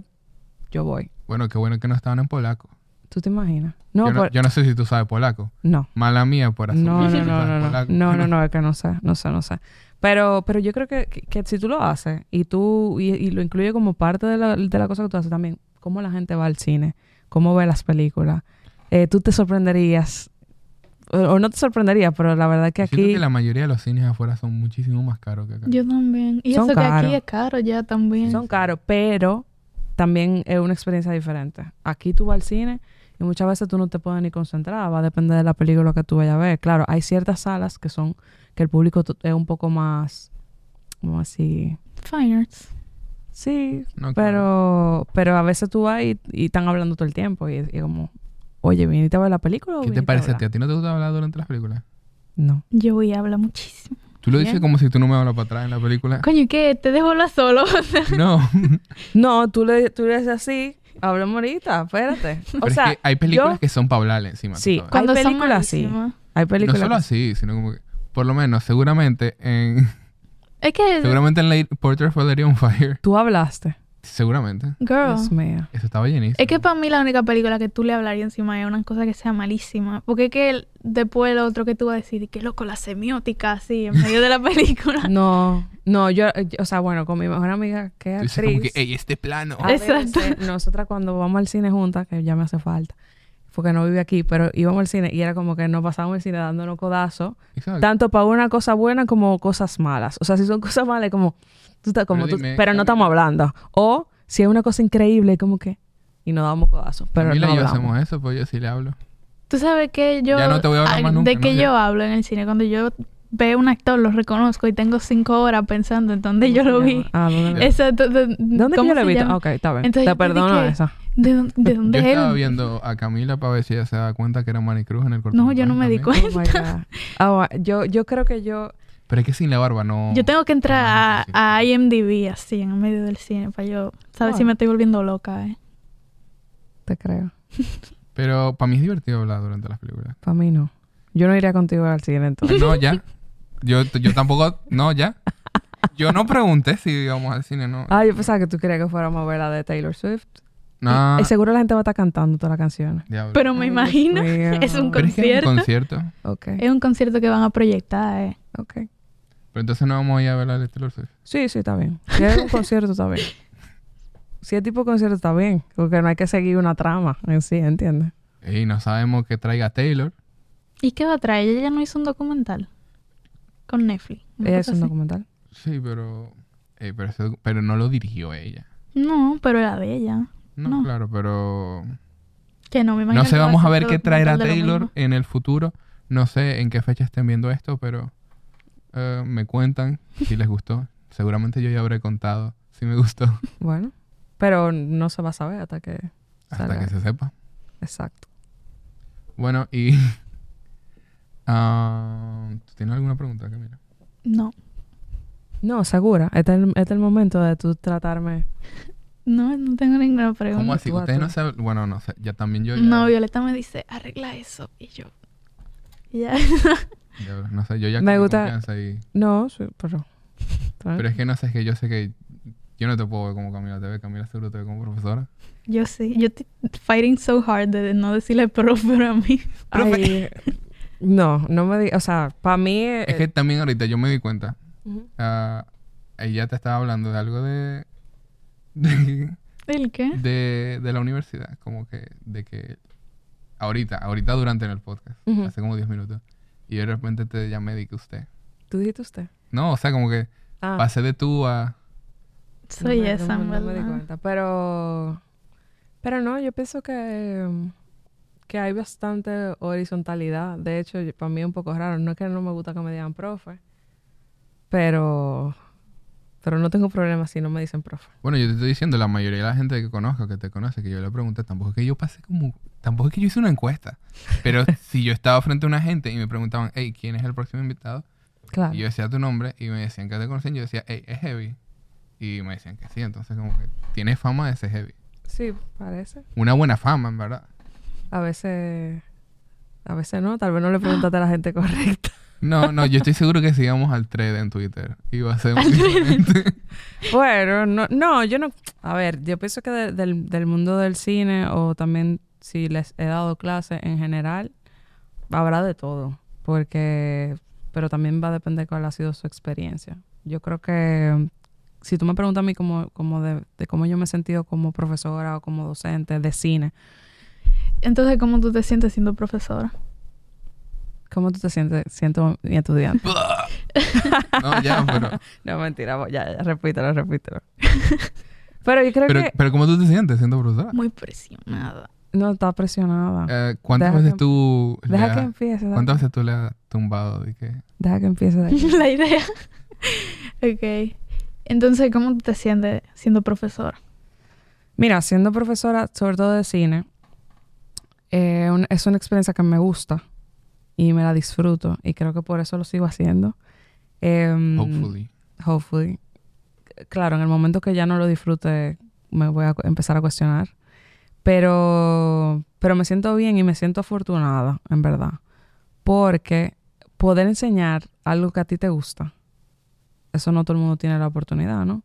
yo voy. Bueno, qué bueno que no estaban en polaco. ¿Tú te imaginas? No, yo, no por- yo no sé si tú sabes polaco. no. Mala mía por asumir No, no, no, sabes no, no, polaco. no, no, no, es que no sé, no sé, no sé. Pero, pero yo creo que, que, que si tú lo haces y tú, y, y lo incluyes como parte de la, de la cosa que tú haces también, cómo la gente va al cine, cómo ve las películas, eh, tú te sorprenderías, o, o no te sorprenderías, pero la verdad que Yo Siento aquí que la mayoría de los cines afuera son muchísimo más caros que acá. Yo también. Y Son eso que caros. aquí es caro ya también. son caros, pero también es una experiencia diferente. Aquí tú vas al cine y muchas veces tú no te puedes ni concentrar, va a depender de la película que tú vayas a ver. Claro, hay ciertas salas que son, que el público es un poco más, como así, Fine arts. sí, No, claro. pero, pero a veces tú vas y, y están hablando todo el tiempo y, y como, oye, ¿viniste a ver la película o ¿Qué te parece a hablar?" ti? ¿A ti no te gusta hablar durante las películas? No. Yo voy a hablar muchísimo. Tú lo dices Bien. como si tú no me hablas para atrás en la película. Coño, ¿y qué? ¿Te dejo hablar solo? No. No, tú le, tú le dices así, hablamos ahorita, espérate. Pero O sea, es que hay películas yo- que son para hablarle encima. Sí, son películas así. hay No películas... solo así, sino como que... Por lo menos, seguramente en... Es que, seguramente en Lady Porter for Lady on Fire. Tú hablaste. Seguramente. girl, Dios mío. Eso estaba llenísimo. es que para mí la única película que tú le hablarías encima es una cosa que sea malísima. Porque es que el- después lo otro que tú vas a decir, que loco, la semiótica así, en medio de la película. No, no, yo, yo- o sea, bueno, con mi mejor amiga que es Tú dices actriz. como que, ey, este plano. a Exacto. veces nosotras cuando vamos al cine juntas, que ya me hace falta, porque no vive aquí, pero íbamos al cine y era como que nos pasábamos el cine dándonos codazos, Exacto. tanto para una cosa buena como cosas malas. O sea, si son cosas malas, como tú estás como Pero tú, pero no estamos hablando. O si es una cosa increíble, como que y nos damos codazos, pero Camila no y yo hablamos. hacemos eso, pues yo sí le hablo. Tú sabes que yo... Ya no te voy a hablar ay, más nunca, De que ¿no? Ya. yo hablo en el cine. Cuando yo veo un actor, lo reconozco y tengo cinco horas pensando en dónde yo lo vi. Ah, ¿dónde, lo- Exacto. de- ¿Dónde que ¿cómo yo lo he se visto? llama? Ok, está bien. Entonces Te perdono dije- esa. ¿De, dónde- de Yo es estaba él? viendo a Camila para ver si ella se da cuenta que era Manny Cruz en el corto. No, yo no me di cuenta. Oh my God. Ah, yo, yo creo que yo... Pero es que sin la barba no... Yo tengo que entrar a, Sí. a IMDb así en el medio del cine para yo saber Ah. si me estoy volviendo loca. Eh. Te creo. Pero para mí es divertido hablar durante las películas. Para mí no. Yo no iría contigo al cine entonces. No, ya. Yo, yo tampoco... No, ya. Yo no pregunté si íbamos al cine, no. Ah, yo pensaba que tú querías que fuéramos a ver la de Taylor Swift. No, Y seguro la gente va a estar cantando todas las canciones. diablo. Pero me Ay, imagino, es un Pero es que es un concierto. concierto. Es un concierto que van a proyectar, eh. ok. Pero entonces no vamos a ir a ver a Taylor Swift. Sí, sí, está bien. Si es un concierto, está bien. Si es tipo concierto, está bien. Porque no hay que seguir una trama en sí, ¿entiendes? Y no sabemos qué traiga Taylor. ¿Y qué va a traer? Ella ya no hizo un documental con Netflix. Ella es un así. documental. Sí, pero... eh, pero, pero no lo dirigió ella. No, pero era de ella. No, No. claro, pero... Que no me imagino. No sé, que vamos a ver qué traerá documental de lo Taylor mismo. en el futuro. No sé en qué fecha estén viendo esto, pero eh, me cuentan si les gustó. Seguramente yo ya habré contado si me gustó Bueno. Pero no se va a saber hasta que hasta salga. que se sepa. Exacto. Bueno, y... ah, ¿tú ¿Tienes alguna pregunta, Camila? No, No, segura. Este es el, este es el momento de tú tratarme. no, no tengo ninguna pregunta. ¿Cómo así? Ustedes no saben... Bueno, no sé. Ya también yo ya... No, Violeta me dice, arregla eso. Y yo, ya. no sé, yo ya Me gusta- confianza y... No, sí, pero. Pero es que no sé, es que yo sé que... Yo no te puedo ver como Camila te ve. Camila seguro te ve como profesora. yo sí. Yo estoy fighting so hard de no decirle profe pero a mí. Ay, no, no me digas. O sea, para mí. Es que también ahorita yo me di cuenta. Ah, ella te estaba hablando de algo de... de ¿El qué? de, de la universidad, como que de que ahorita, ahorita durante en el podcast, hace como 10 minutos, y de repente te llamé de que usted. ¿Tú dijiste usted? No, o sea, como que Ah. pasé de tú a... Soy No me- esa, no, no me di verdad. cuenta. Pero. Pero no, yo pienso que. Que hay bastante horizontalidad. De hecho, para mí es un poco raro. No es que no me gusta que me digan profe. Pero. Pero no tengo problema si no me dicen profe. Bueno, yo te estoy diciendo, la mayoría de la gente que conozco, que te conoce, que yo le pregunté, tampoco es que yo pasé como... Tampoco es que yo hice una encuesta. Pero si yo estaba frente a una gente y me preguntaban, hey, ¿quién es el próximo invitado? Claro. Y yo decía tu nombre y me decían que te conocían. Yo decía, hey, es heavy. Y me decían que sí. Entonces, como que tiene fama de ser heavy. Sí, parece. Una buena fama, en verdad. A veces. A veces no. Tal vez no le preguntaste a la gente correcta. No, no, yo estoy seguro que sigamos al thread en Twitter. Y va a ser muy diferente. Bueno, no, no, yo no. A ver, yo pienso que de- del, del mundo del cine o también si les he dado clases en general, habrá de todo. Porque. Pero también va a depender cuál ha sido su experiencia. Yo creo que. Si tú me preguntas a mí como, como de, de cómo yo me he sentido como profesora o como docente de cine, Entonces, ¿cómo tú te sientes siendo profesora? ¿cómo tú te sientes siendo mi estudiante? no, ya, pero... no, mentira, ya, ya, repítelo, repítelo. pero yo creo Pero, que pero ¿cómo tú te sientes siendo profesora? Muy presionada. no está presionada. Eh, ¿Cuántas Deja veces que- tú... le Deja que empiece. deja ¿Cuántas veces tú le has tumbado de que... Deja que empiece de. La idea. ok. Entonces, ¿cómo tú te sientes siendo profesora? Mira, siendo profesora, sobre todo de cine, eh, un- es una experiencia que me gusta y me la disfruto y creo que por eso lo sigo haciendo. Em, Hopefully. Hopefully. Claro, en el momento que ya no lo disfrute, me voy a empezar a cuestionar. Pero, pero me siento bien y me siento afortunada, en verdad. Porque poder enseñar algo que a ti te gusta, eso no todo el mundo tiene la oportunidad, ¿no?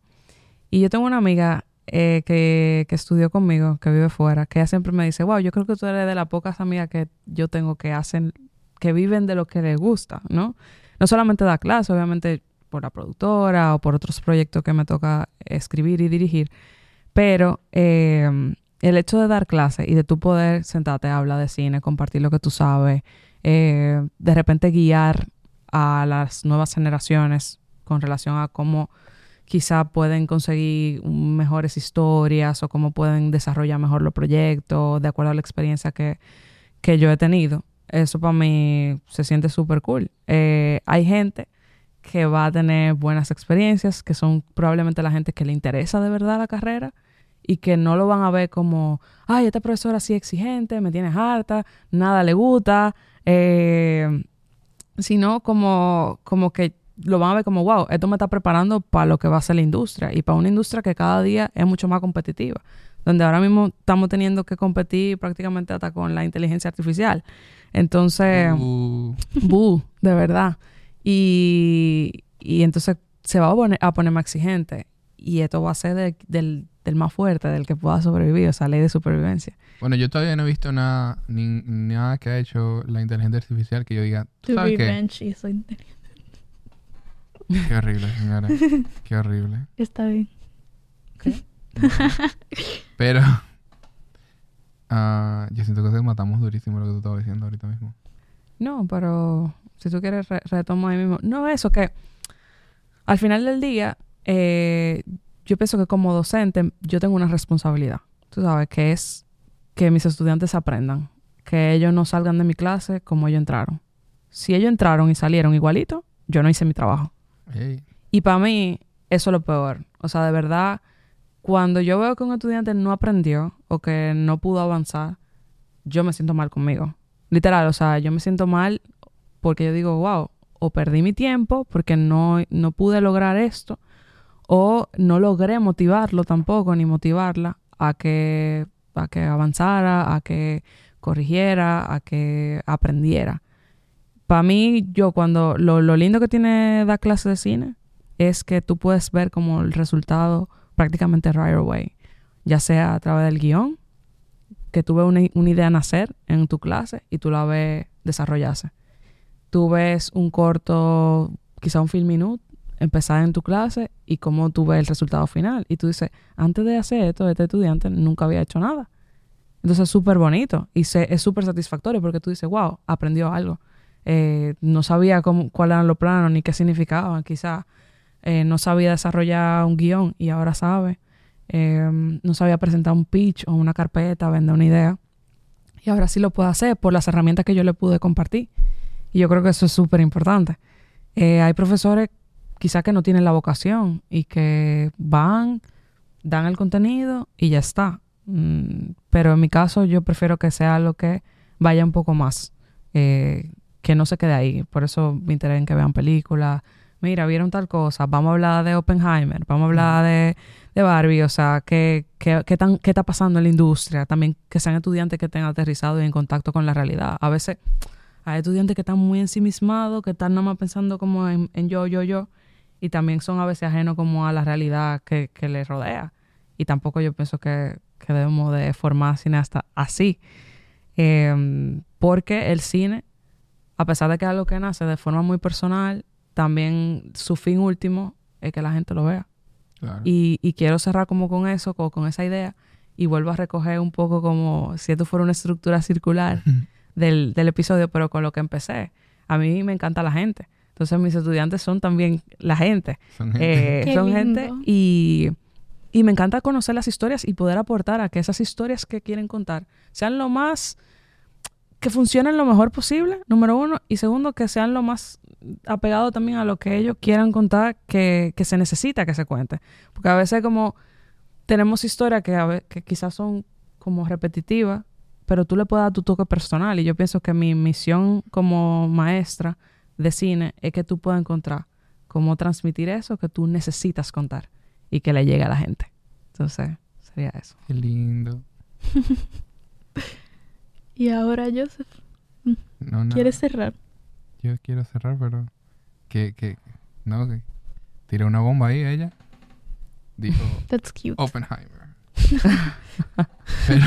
Y yo tengo una amiga eh, que, que estudió conmigo, que vive fuera, que ella siempre me dice, wow, yo creo que tú eres de las pocas amigas que yo tengo que hacen, que viven de lo que les gusta, ¿no? No solamente da clase, obviamente por la productora o por otros proyectos que me toca escribir y dirigir, pero eh, el hecho de dar clase y de tú poder sentarte hablar de cine, compartir lo que tú sabes, eh, de repente guiar a las nuevas generaciones con relación a cómo quizá pueden conseguir mejores historias o cómo pueden desarrollar mejor los proyectos de acuerdo a la experiencia que, que yo he tenido. Eso para mí se siente súper cool. Eh, hay gente que va a tener buenas experiencias, que son probablemente la gente que le interesa de verdad la carrera y que no lo van a ver como, ay, esta profesora sí exigente, me tienes harta, nada le gusta, eh, sino como, como que lo van a ver como, wow, esto me está preparando para lo que va a ser la industria y para una industria que cada día es mucho más competitiva, donde ahora mismo estamos teniendo que competir prácticamente hasta con la inteligencia artificial. Entonces, Uh, bu, de verdad. Y, y entonces se va a poner, a poner más exigente. y esto va a ser de- del, del más fuerte, del que pueda sobrevivir, o sea, ley de supervivencia. Bueno, yo todavía no he visto nada, ni, nada que ha hecho la inteligencia artificial que yo diga, To ¿sabes qué? revenge y soy inteligente. Qué horrible, señora. Qué horrible. Está bien. Pero ah, yo siento que te matamos durísimo lo que tú estabas diciendo ahorita mismo. No, pero si tú quieres re- retomo ahí mismo. No, eso que al final del día, eh, yo pienso que como docente yo tengo una responsabilidad. Tú sabes, que es que mis estudiantes aprendan. Que ellos no salgan de mi clase como ellos entraron. Si ellos entraron y salieron igualito, yo no hice mi trabajo. Y para mí, eso es lo peor. O sea, de verdad, cuando yo veo que un estudiante no aprendió o que no pudo avanzar, yo me siento mal conmigo. Literal, o sea, yo me siento mal porque yo digo, wow, o perdí mi tiempo porque no, no pude lograr esto, o no logré motivarlo tampoco, ni motivarla a que, a que avanzara, a que corrigiera, a que aprendiera. Para mí, yo cuando lo, lindo que tiene dar clase de cine es que tú puedes ver como el resultado prácticamente right away, ya sea a través del guion, que tú ves una, idea nacer en tu clase y tú la ves desarrollarse. Tú ves un corto, quizá un film minute, empezar en tu clase y cómo tú ves el resultado final. Y tú dices, antes de hacer esto, este estudiante nunca había hecho nada. Entonces es súper bonito y se, es súper satisfactorio porque tú dices, wow, aprendió algo. Eh, no sabía cómo, cuáles eran los planos ni qué significaban, quizá. Eh, no sabía desarrollar un guion y ahora sabe. Eh, no sabía presentar un pitch o una carpeta, vender una idea. Y ahora sí lo puede hacer por las herramientas que yo le pude compartir. Y yo creo que eso es súper importante. Eh, hay profesores quizá que no tienen la vocación y que van, dan el contenido y ya está. Mm, pero en mi caso yo prefiero que sea algo que vaya un poco más, que no se quede ahí. Por eso me interesa en que vean películas. Mira, vieron tal cosa, vamos a hablar de Oppenheimer, vamos a hablar de, de Barbie, o sea, ¿qué, qué, qué, tan, qué está pasando en la industria. También que sean estudiantes que estén aterrizados y en contacto con la realidad. A veces hay estudiantes que están muy ensimismados, que están nada más pensando como en, en yo, yo, yo, y también son a veces ajenos como a la realidad que, que les rodea. Y tampoco yo pienso que, que debemos de formar cineastas así. Eh, porque el cine, a pesar de que es algo que nace de forma muy personal, también su fin último es que la gente lo vea. Claro. Y, y quiero cerrar como con eso, como con esa idea, y vuelvo a recoger un poco como si esto fuera una estructura circular del, del episodio, pero con lo que empecé. A mí me encanta la gente. Entonces mis estudiantes son también la gente. Son gente- Eh, Qué son lindo. gente y, y me encanta conocer las historias y poder aportar a que esas historias que quieren contar sean lo más que funcionen lo mejor posible, número uno, y segundo, que sean lo más apegado también a lo que ellos quieran contar que, que se necesita que se cuente. Porque a veces como tenemos historias que, a que quizás son como repetitivas, pero tú le puedes dar tu toque personal. Y yo pienso que mi misión como maestra de cine es que tú puedas encontrar cómo transmitir eso que tú necesitas contar y que le llegue a la gente. Entonces, sería eso. Qué lindo. Y ahora, Joseph, No, no. ¿quieres cerrar? Yo quiero cerrar, pero. Que, que. No, que. Tiré una bomba ahí ella. Dijo That's cute. Oppenheimer. pero.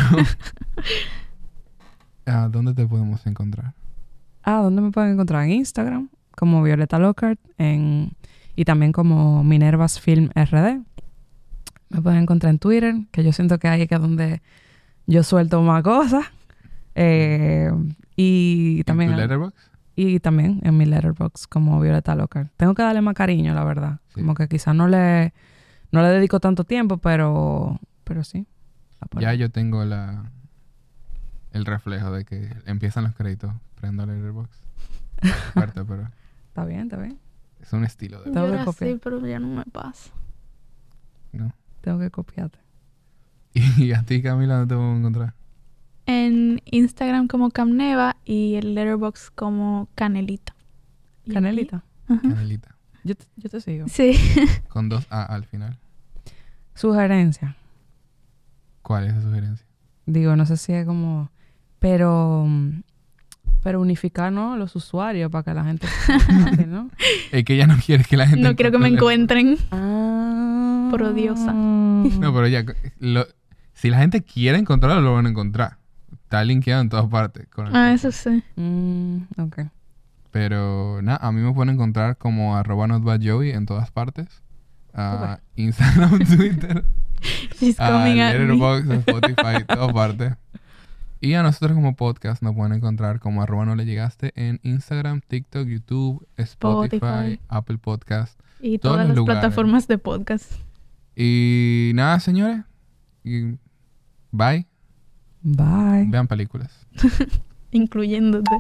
¿A dónde te podemos encontrar? Ah, ¿dónde me pueden encontrar? En Instagram, como Violeta Lockhart, en, y también como Minervas Film RD. Me pueden encontrar en Twitter, que yo siento que ahí que es donde yo suelto más cosas. Eh, y también ¿En tu letterbox? y también en mi letterbox como Violeta Lockhart. Tengo que darle más cariño, la verdad. Sí. Como que quizás no le no le dedico tanto tiempo, pero pero sí. Ya yo tengo la. El reflejo de que empiezan los créditos. Prendo letterbox. Fuerte, pero. Está bien, está bien. Es un estilo de. Tengo que copiar. pero ya no me pasa. ¿no? Tengo que copiarte. Y a ti, Camila, ¿dónde te podemos encontrar? En Instagram como Camneva y el Letterbox como Canelita. ¿Y Canelita. Ajá. Canelita. Yo te, yo te sigo. Sí. Con dos A al final. Sugerencia. ¿Cuál es la sugerencia? Digo, no sé si es como pero pero unificar ¿no? los usuarios para que la gente ¿no? Es que ella no quiere que la gente. No quiero que me encuentren. Ah, por odiosa. No, pero ya, lo- si la gente quiere encontrarlo, lo van a encontrar. Está linkeado en todas partes. con el Ah, eso sí. Mm, ok. Pero nada, a mí me pueden encontrar como arroba notbadjoey en todas partes. Ah, Instagram, Twitter, She's ah, coming. Letterboxd, Spotify, todas partes. Y a nosotros como podcast nos pueden encontrar como arroba no le llegaste en Instagram, TikTok, YouTube, Spotify, Spotify. Apple Podcast. Y todas las lugares. plataformas de podcast. Y nada, señores. Y bye. Bye. Vean películas. Incluyéndote.